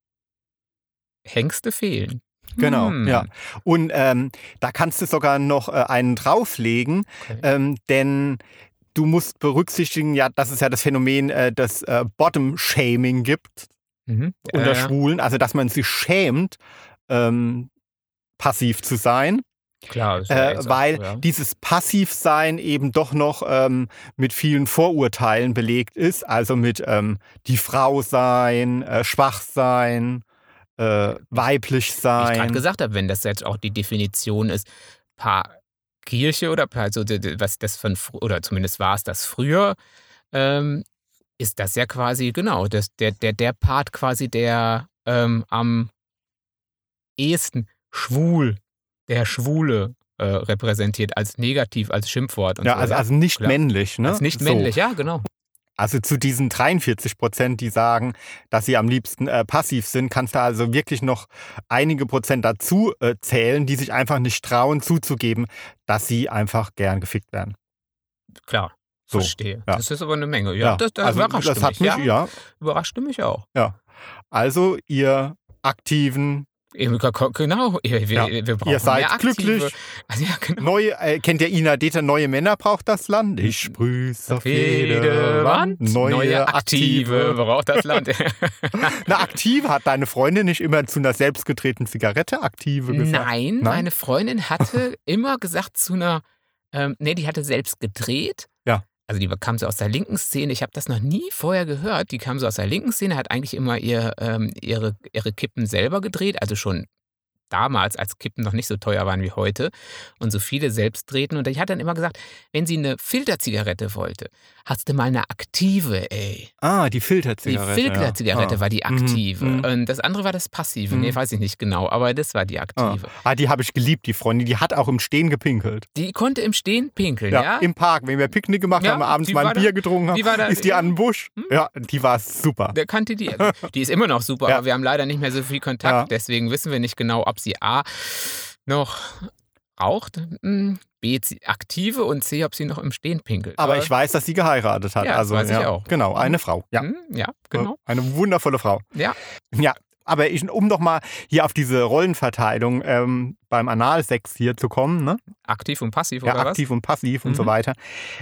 Hengste fehlen. Genau, Hm, ja. Und ähm, da kannst du sogar noch äh, einen drauflegen, Okay. ähm, denn du musst berücksichtigen, ja, dass es ja das Phänomen äh, des äh, Bottom-Shaming gibt Mhm. unter Schwulen, also dass man sich schämt, ähm, passiv zu sein, Klar, äh, auch weil so, ja. dieses Passivsein eben doch noch ähm, mit vielen Vorurteilen belegt ist, also mit ähm, die Frau sein, äh, schwach sein, äh, weiblich Wie ich gerade sein. gesagt habe, wenn das jetzt auch die Definition ist, paar Kirche oder also was das von oder zumindest war es das früher, ähm, ist das ja quasi genau das, der, der, der Part quasi, der ähm, am ehesten schwul, der Schwule äh, repräsentiert als negativ, als Schimpfwort und Ja, so. also, also nicht Klar. männlich, ne? als nicht So. männlich, ja, genau. Also zu diesen 43 Prozent, die sagen, dass sie am liebsten äh, passiv sind, kannst du also wirklich noch einige Prozent dazu äh, zählen, die sich einfach nicht trauen zuzugeben, dass sie einfach gern gefickt werden. Klar. So, Verstehe. ja. Das ist aber eine Menge. Ja, das, das also überrascht das hat mich. mich, ja, ja, Überraschte mich auch. Also ihr aktiven, Genau, wir, Ja. wir, brauchen ihr seid mehr Aktive. glücklich. Also, ja, genau. Neue, äh, kennt ihr Ina Deta, neue Männer braucht das Land? Ich sprüh's auf jede Wand. Neue, Aktive braucht das Land. Eine Aktive hat deine Freundin nicht immer zu einer selbstgedrehten Zigarette Aktive gesagt? Nein, Nein? meine Freundin hatte immer gesagt zu einer, ähm, nee, die hatte selbst gedreht. Also die kam so aus der linken Szene. Ich habe das noch nie vorher gehört. Die kam so aus der linken Szene, hat eigentlich immer ihr, ähm, ihre, ihre Kippen selber gedreht. Also schon damals, als Kippen noch nicht so teuer waren wie heute und so viele selbst drehten. Und ich hat dann immer gesagt, wenn sie eine Filterzigarette wollte, hast du mal eine aktive, ey. Ah, die Die Filterzigarette. Filterzigarette ja. Ah. war die aktive. Mhm, mhm. Und das andere war das passive. Nee, Mhm. weiß ich nicht genau, aber das war die Ah. aktive. ah, die habe ich geliebt, die Freundin. Die hat auch im Stehen gepinkelt. Die konnte im Stehen pinkeln, Ja, ja? im Park. Wenn wir Picknick gemacht Ja, haben, abends mal ein da- Bier getrunken haben, da- ist die an den Busch. Hm? Ja, die war super. Der kannte die. Die ist immer noch super, aber wir haben leider nicht mehr so viel Kontakt. Deswegen wissen wir nicht genau, ob sie A noch raucht. Hm, B, aktive und C, ob sie noch im Stehen pinkelt. Aber ich weiß, dass sie geheiratet hat. Ja, also, weiß ich ja, auch. Genau, eine Frau. Ja, Hm, ja, genau. Eine wundervolle Frau. Ja. Ja, aber ich, um noch mal hier auf diese Rollenverteilung ähm, beim Analsex hier zu kommen, ne? Aktiv und passiv ja, oder aktiv und passiv und so Mhm. weiter.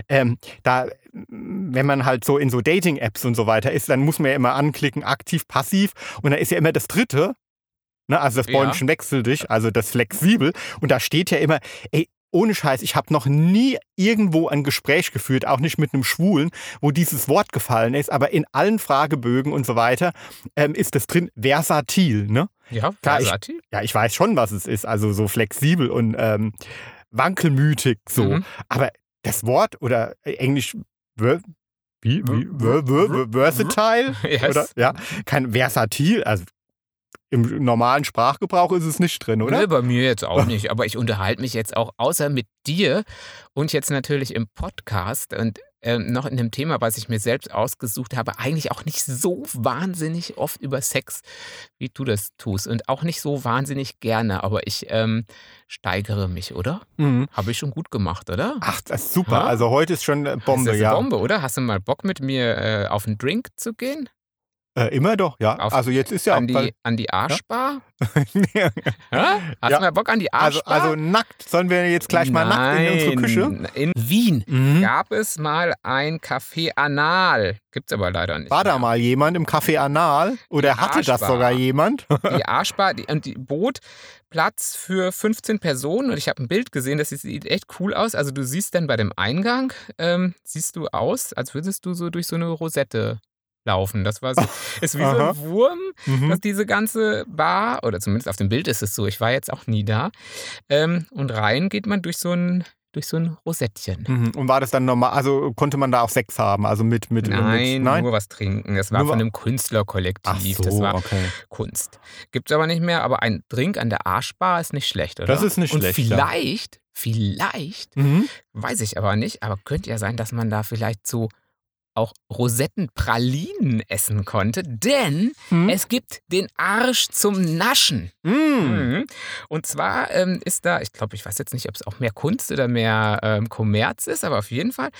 Ähm, da, wenn man halt so in so Dating-Apps und so weiter ist, dann muss man ja immer anklicken, aktiv, passiv. Und dann ist ja immer das Dritte, ne? also das Ja. Bäumchen wechsel dich, also das flexibel. Und da steht ja immer, ey, ohne Scheiß, ich habe noch nie irgendwo ein Gespräch geführt, auch nicht mit einem Schwulen, wo dieses Wort gefallen ist, aber in allen Fragebögen und so weiter ähm, ist das drin versatil, ne? Ja, Klar, ich- versatil. Ja, ich weiß schon, was es ist, also so flexibel und ähm, wankelmütig so. Mhm. Aber das Wort oder äh, Englisch wie, wie, ver, ver, ver, versatile Yes. oder ja, kein versatil, also im normalen Sprachgebrauch ist es nicht drin, oder? Nee, bei mir jetzt auch nicht, aber ich unterhalte mich jetzt auch außer mit dir und jetzt natürlich im Podcast und ähm, noch in dem Thema, was ich mir selbst ausgesucht habe, eigentlich auch nicht so wahnsinnig oft über Sex, wie du das tust und auch nicht so wahnsinnig gerne, aber ich ähm, steigere mich, oder? Mhm. Habe ich schon gut gemacht, oder? Ach, das ist super. Ja? Also heute ist schon äh, Bombe, das ist ja. eine Bombe, oder? Hast du mal Bock mit mir äh, auf einen Drink zu gehen? Äh, immer doch, ja. Auf- also jetzt ist ja an, auch die, an die Arschbar? Ja. Hast Ja. du mal Bock an die also, Arschbar? also nackt. Sollen wir jetzt gleich mal nackt in unsere Küche? Nein, In Wien Mhm. gab es mal ein Café Anal. Gibt's aber leider nicht. War da mehr. mal jemand im Café Anal? Oder Die hatte das Arschbar. sogar jemand? Die Arschbar die, und die bot Platz für 15 Personen. Und ich habe ein Bild gesehen, das sieht echt cool aus. Also du siehst dann bei dem Eingang, ähm, siehst du aus, als würdest du so durch so eine Rosette laufen. Das war so, ist wie so Aha. ein Wurm, Mhm. dass diese ganze Bar, oder zumindest auf dem Bild ist es so, ich war jetzt auch nie da. Ähm, und rein geht man durch so ein, durch so ein Rosettchen. Mhm. Und war das dann normal? Also konnte man da auch Sex haben? Also mit. mit Nein, mit, nein? nur was trinken. Das war Nur von einem Künstlerkollektiv. So, das war okay. Kunst. Gibt es aber nicht mehr, aber ein Drink an der Arschbar ist nicht schlecht, oder? Das ist nicht Und schlecht, ja. Vielleicht, vielleicht, Mhm. weiß ich aber nicht, aber könnte ja sein, dass man da vielleicht so auch Rosettenpralinen essen konnte, denn Mhm. es gibt den Arsch zum Naschen. Mhm. Mhm. Und zwar ähm, ist da, ich glaube, ich weiß jetzt nicht, ob es auch mehr Kunst oder mehr ähm, Kommerz ist, aber auf jeden Fall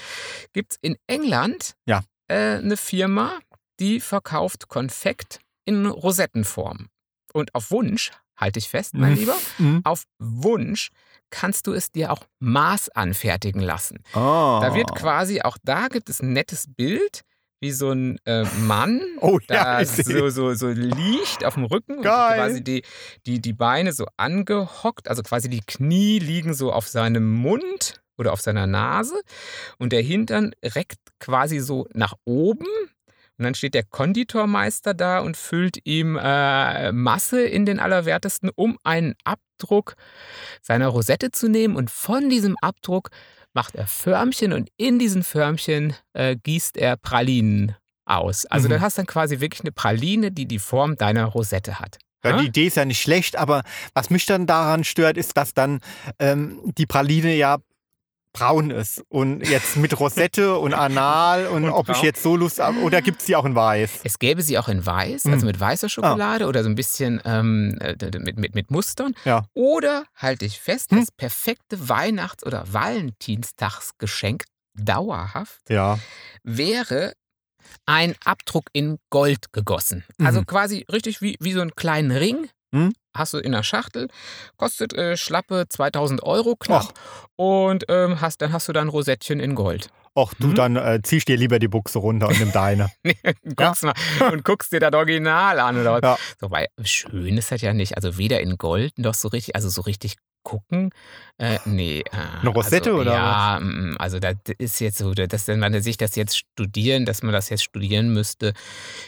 gibt es in England Ja. äh, eine Firma, die verkauft Konfekt in Rosettenform. Und auf Wunsch, halte ich fest, mein Mhm. Lieber, Mhm. auf Wunsch kannst du es dir auch maßanfertigen lassen. Ah. Da wird quasi, auch da gibt es ein nettes Bild, wie so ein äh, Mann Oh ja, da so, so, so liegt auf dem Rücken Geil. und quasi die, die, die Beine so angehockt, also quasi die Knie liegen so auf seinem Mund oder auf seiner Nase und der Hintern reckt quasi so nach oben. Und dann steht der Konditormeister da und füllt ihm äh, Masse in den Allerwertesten, um einen Abdruck seiner Rosette zu nehmen. Und von diesem Abdruck macht er Förmchen und in diesen Förmchen äh, gießt er Pralinen aus. Also Mhm. du hast dann quasi wirklich eine Praline, die die Form deiner Rosette hat. Ja, die Idee ist ja nicht schlecht, aber was mich dann daran stört, ist, dass dann ähm, die Praline ja braun ist. Und jetzt mit Rosette und Anal und, Und ob ich braun. jetzt so Lust habe, oder gibt es die auch in weiß? Es gäbe sie auch in weiß, also mit weißer Schokolade oder so ein bisschen ähm, äh, mit, mit, mit Mustern. Ja. Oder, halte ich fest, Hm. das perfekte Weihnachts- oder Valentinstagsgeschenk dauerhaft Ja. wäre ein Abdruck in Gold gegossen. Also Mhm. quasi richtig wie, wie so einen kleinen Ring. Mhm. Hast du in der Schachtel, kostet äh, schlappe 2000 Euro knapp. Und ähm, hast, dann hast du dann Rosettchen in Gold. Och, du, Mhm. dann äh, zieh ich dir lieber die Buchse runter und nimm deine. guckst mal und guckst dir das Original an oder was. Ja. So, weil schön ist das ja nicht. Also weder in Gold noch so richtig, also so richtig gucken. Äh, nee. Äh, Eine Rosette also, oder Ja, mm, also das ist jetzt so, dass wenn man sich das jetzt studieren, dass man das jetzt studieren müsste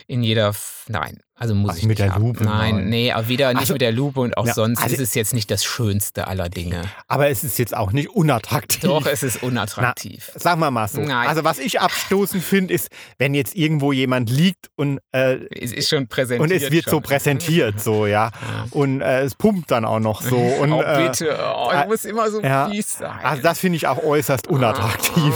in jeder. Nein, also muss Ach, ich mit der. Lupe, Nein, nein. nee, aber weder nicht Also, mit der Lupe und auch ja, sonst also- ist es jetzt nicht das Schönste aller Dinge. Aber es ist jetzt auch nicht unattraktiv. Doch, es ist unattraktiv. Sagen wir mal so. Nein. Also was ich abstoßend finde, ist, wenn jetzt irgendwo jemand liegt und, äh, es ist schon präsentiert. und es wird so schon. präsentiert, so, ja. Und äh, es pumpt dann auch noch so. Und, oh, äh, bitte. Oh, äh, du musst immer so ja. fies sein. also das finde ich auch äußerst unattraktiv.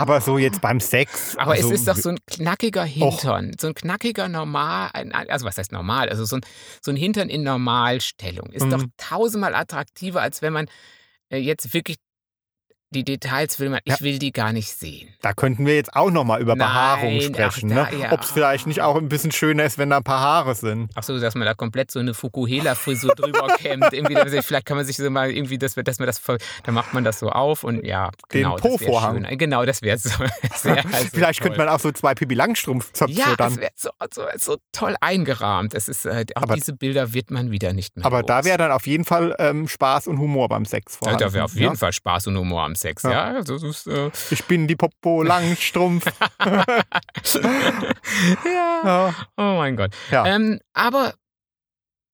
Aber so jetzt beim Sex. Aber also, es ist doch so ein knackiger Hintern. So ein knackiger Normal, also was heißt normal? Also so ein, so ein Hintern in Normalstellung. Ist Mhm. doch tausendmal attraktiver, als wenn man äh, jetzt wirklich die Details will man, ich will die gar nicht sehen. Da könnten wir jetzt auch nochmal über Nein, Behaarung ach, sprechen. da, ne? ja. Ob es vielleicht nicht auch ein bisschen schöner ist, wenn da ein paar Haare sind. Ach so, dass man da komplett so eine Fukuhela-Frisur drüber kämmt. Vielleicht kann man sich so mal irgendwie, dass wir, dass man das, voll- dann macht man das so auf und ja, Den genau. das wär Po-Vorhang. Genau, das wäre so. Das wär also vielleicht toll. könnte man auch so zwei Pippi Langstrumpf-Zöpfe Ja, dann. das wäre so, so, so toll eingerahmt. Das ist, äh, auch Aber- diese Bilder wird man wieder nicht mehr Aber da los. wäre dann auf jeden Fall ähm, Spaß und Humor beim Sex Ja, vorhanden. da wäre auf jeden Fall Spaß und Humor am Sex, ja. Ja. Also, das ist, äh, Ich bin die Popo Langstrumpf. ja. ja. Oh mein Gott. Ja. Ähm, aber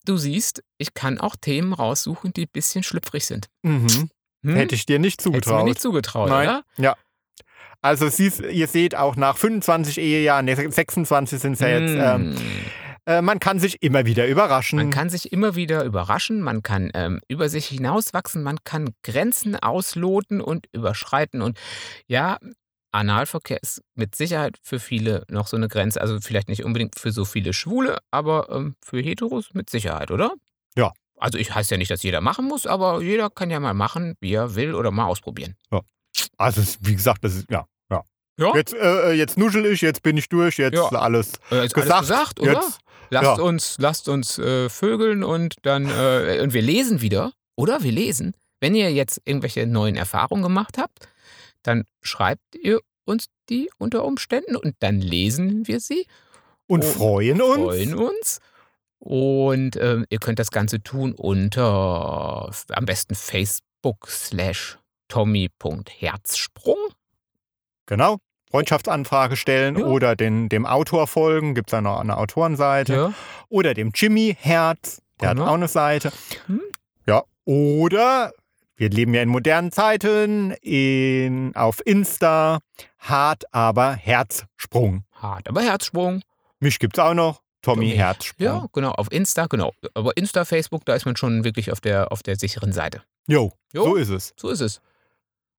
du siehst, ich kann auch Themen raussuchen, die ein bisschen schlüpfrig sind. Mhm. Hm? Hätte ich dir nicht Hättest du mir zugetraut. nicht zugetraut, Nein. oder? Ja. Also siehst, ihr seht auch nach 25 Ehejahren, ne, 26 sind es ja jetzt, ähm, Hm. Äh, man kann sich immer wieder überraschen. Man kann sich immer wieder überraschen, man kann ähm, über sich hinauswachsen, man kann Grenzen ausloten und überschreiten. Und ja, Analverkehr ist mit Sicherheit für viele noch so eine Grenze. Also vielleicht nicht unbedingt für so viele Schwule, aber ähm, für Heteros mit Sicherheit, oder? Ja. Also ich heiße ja nicht, dass jeder machen muss, aber jeder kann ja mal machen, wie er will oder mal ausprobieren. also es- wie gesagt, das ist, ja. ja. Ja. Jetzt, äh, jetzt nuschel ich, jetzt bin ich durch, jetzt Ja. alles Äh, ist gesagt. alles gesagt, oder? Jetzt, Lasst ja. uns, lasst uns äh, vögeln und dann äh, und wir lesen wieder, oder? Wir lesen. Wenn ihr jetzt irgendwelche neuen Erfahrungen gemacht habt, dann schreibt ihr uns die unter Umständen und dann lesen wir sie, und Oh, freuen uns. freuen uns. Und ähm, ihr könnt das Ganze tun unter am besten Facebook slash tommy.herzsprung. Genau. Freundschaftsanfrage stellen Ja. oder den, dem Autor folgen, gibt es da noch eine Autorenseite. Ja. Oder dem Jimmy Herz, der Genau. hat auch eine Seite. Hm. Ja, oder wir leben ja in modernen Zeiten, in, auf Insta, hart aber Herzsprung. Hart, aber Herzsprung. Mich gibt's auch noch, Tommy, Tommy. Herzsprung. Ja, genau, auf Insta, genau. Aber Insta, Facebook, da ist man schon wirklich auf der, auf der sicheren Seite. Jo, Jo. so ist es. So ist es.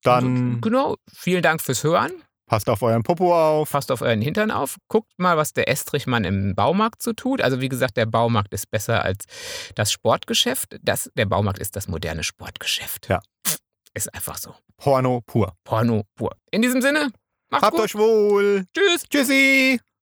Dann Also, genau. Vielen Dank fürs Hören. Passt auf euren Popo auf. Passt auf euren Hintern auf. Guckt mal, was der Estrichmann im Baumarkt so tut. Also wie gesagt, der Baumarkt ist besser als das Sportgeschäft. Das, der Baumarkt ist das moderne Sportgeschäft. Ja. Ist einfach so. Porno pur. Porno pur. In diesem Sinne, macht's Habt gut. euch wohl. Tschüss. Tschüssi.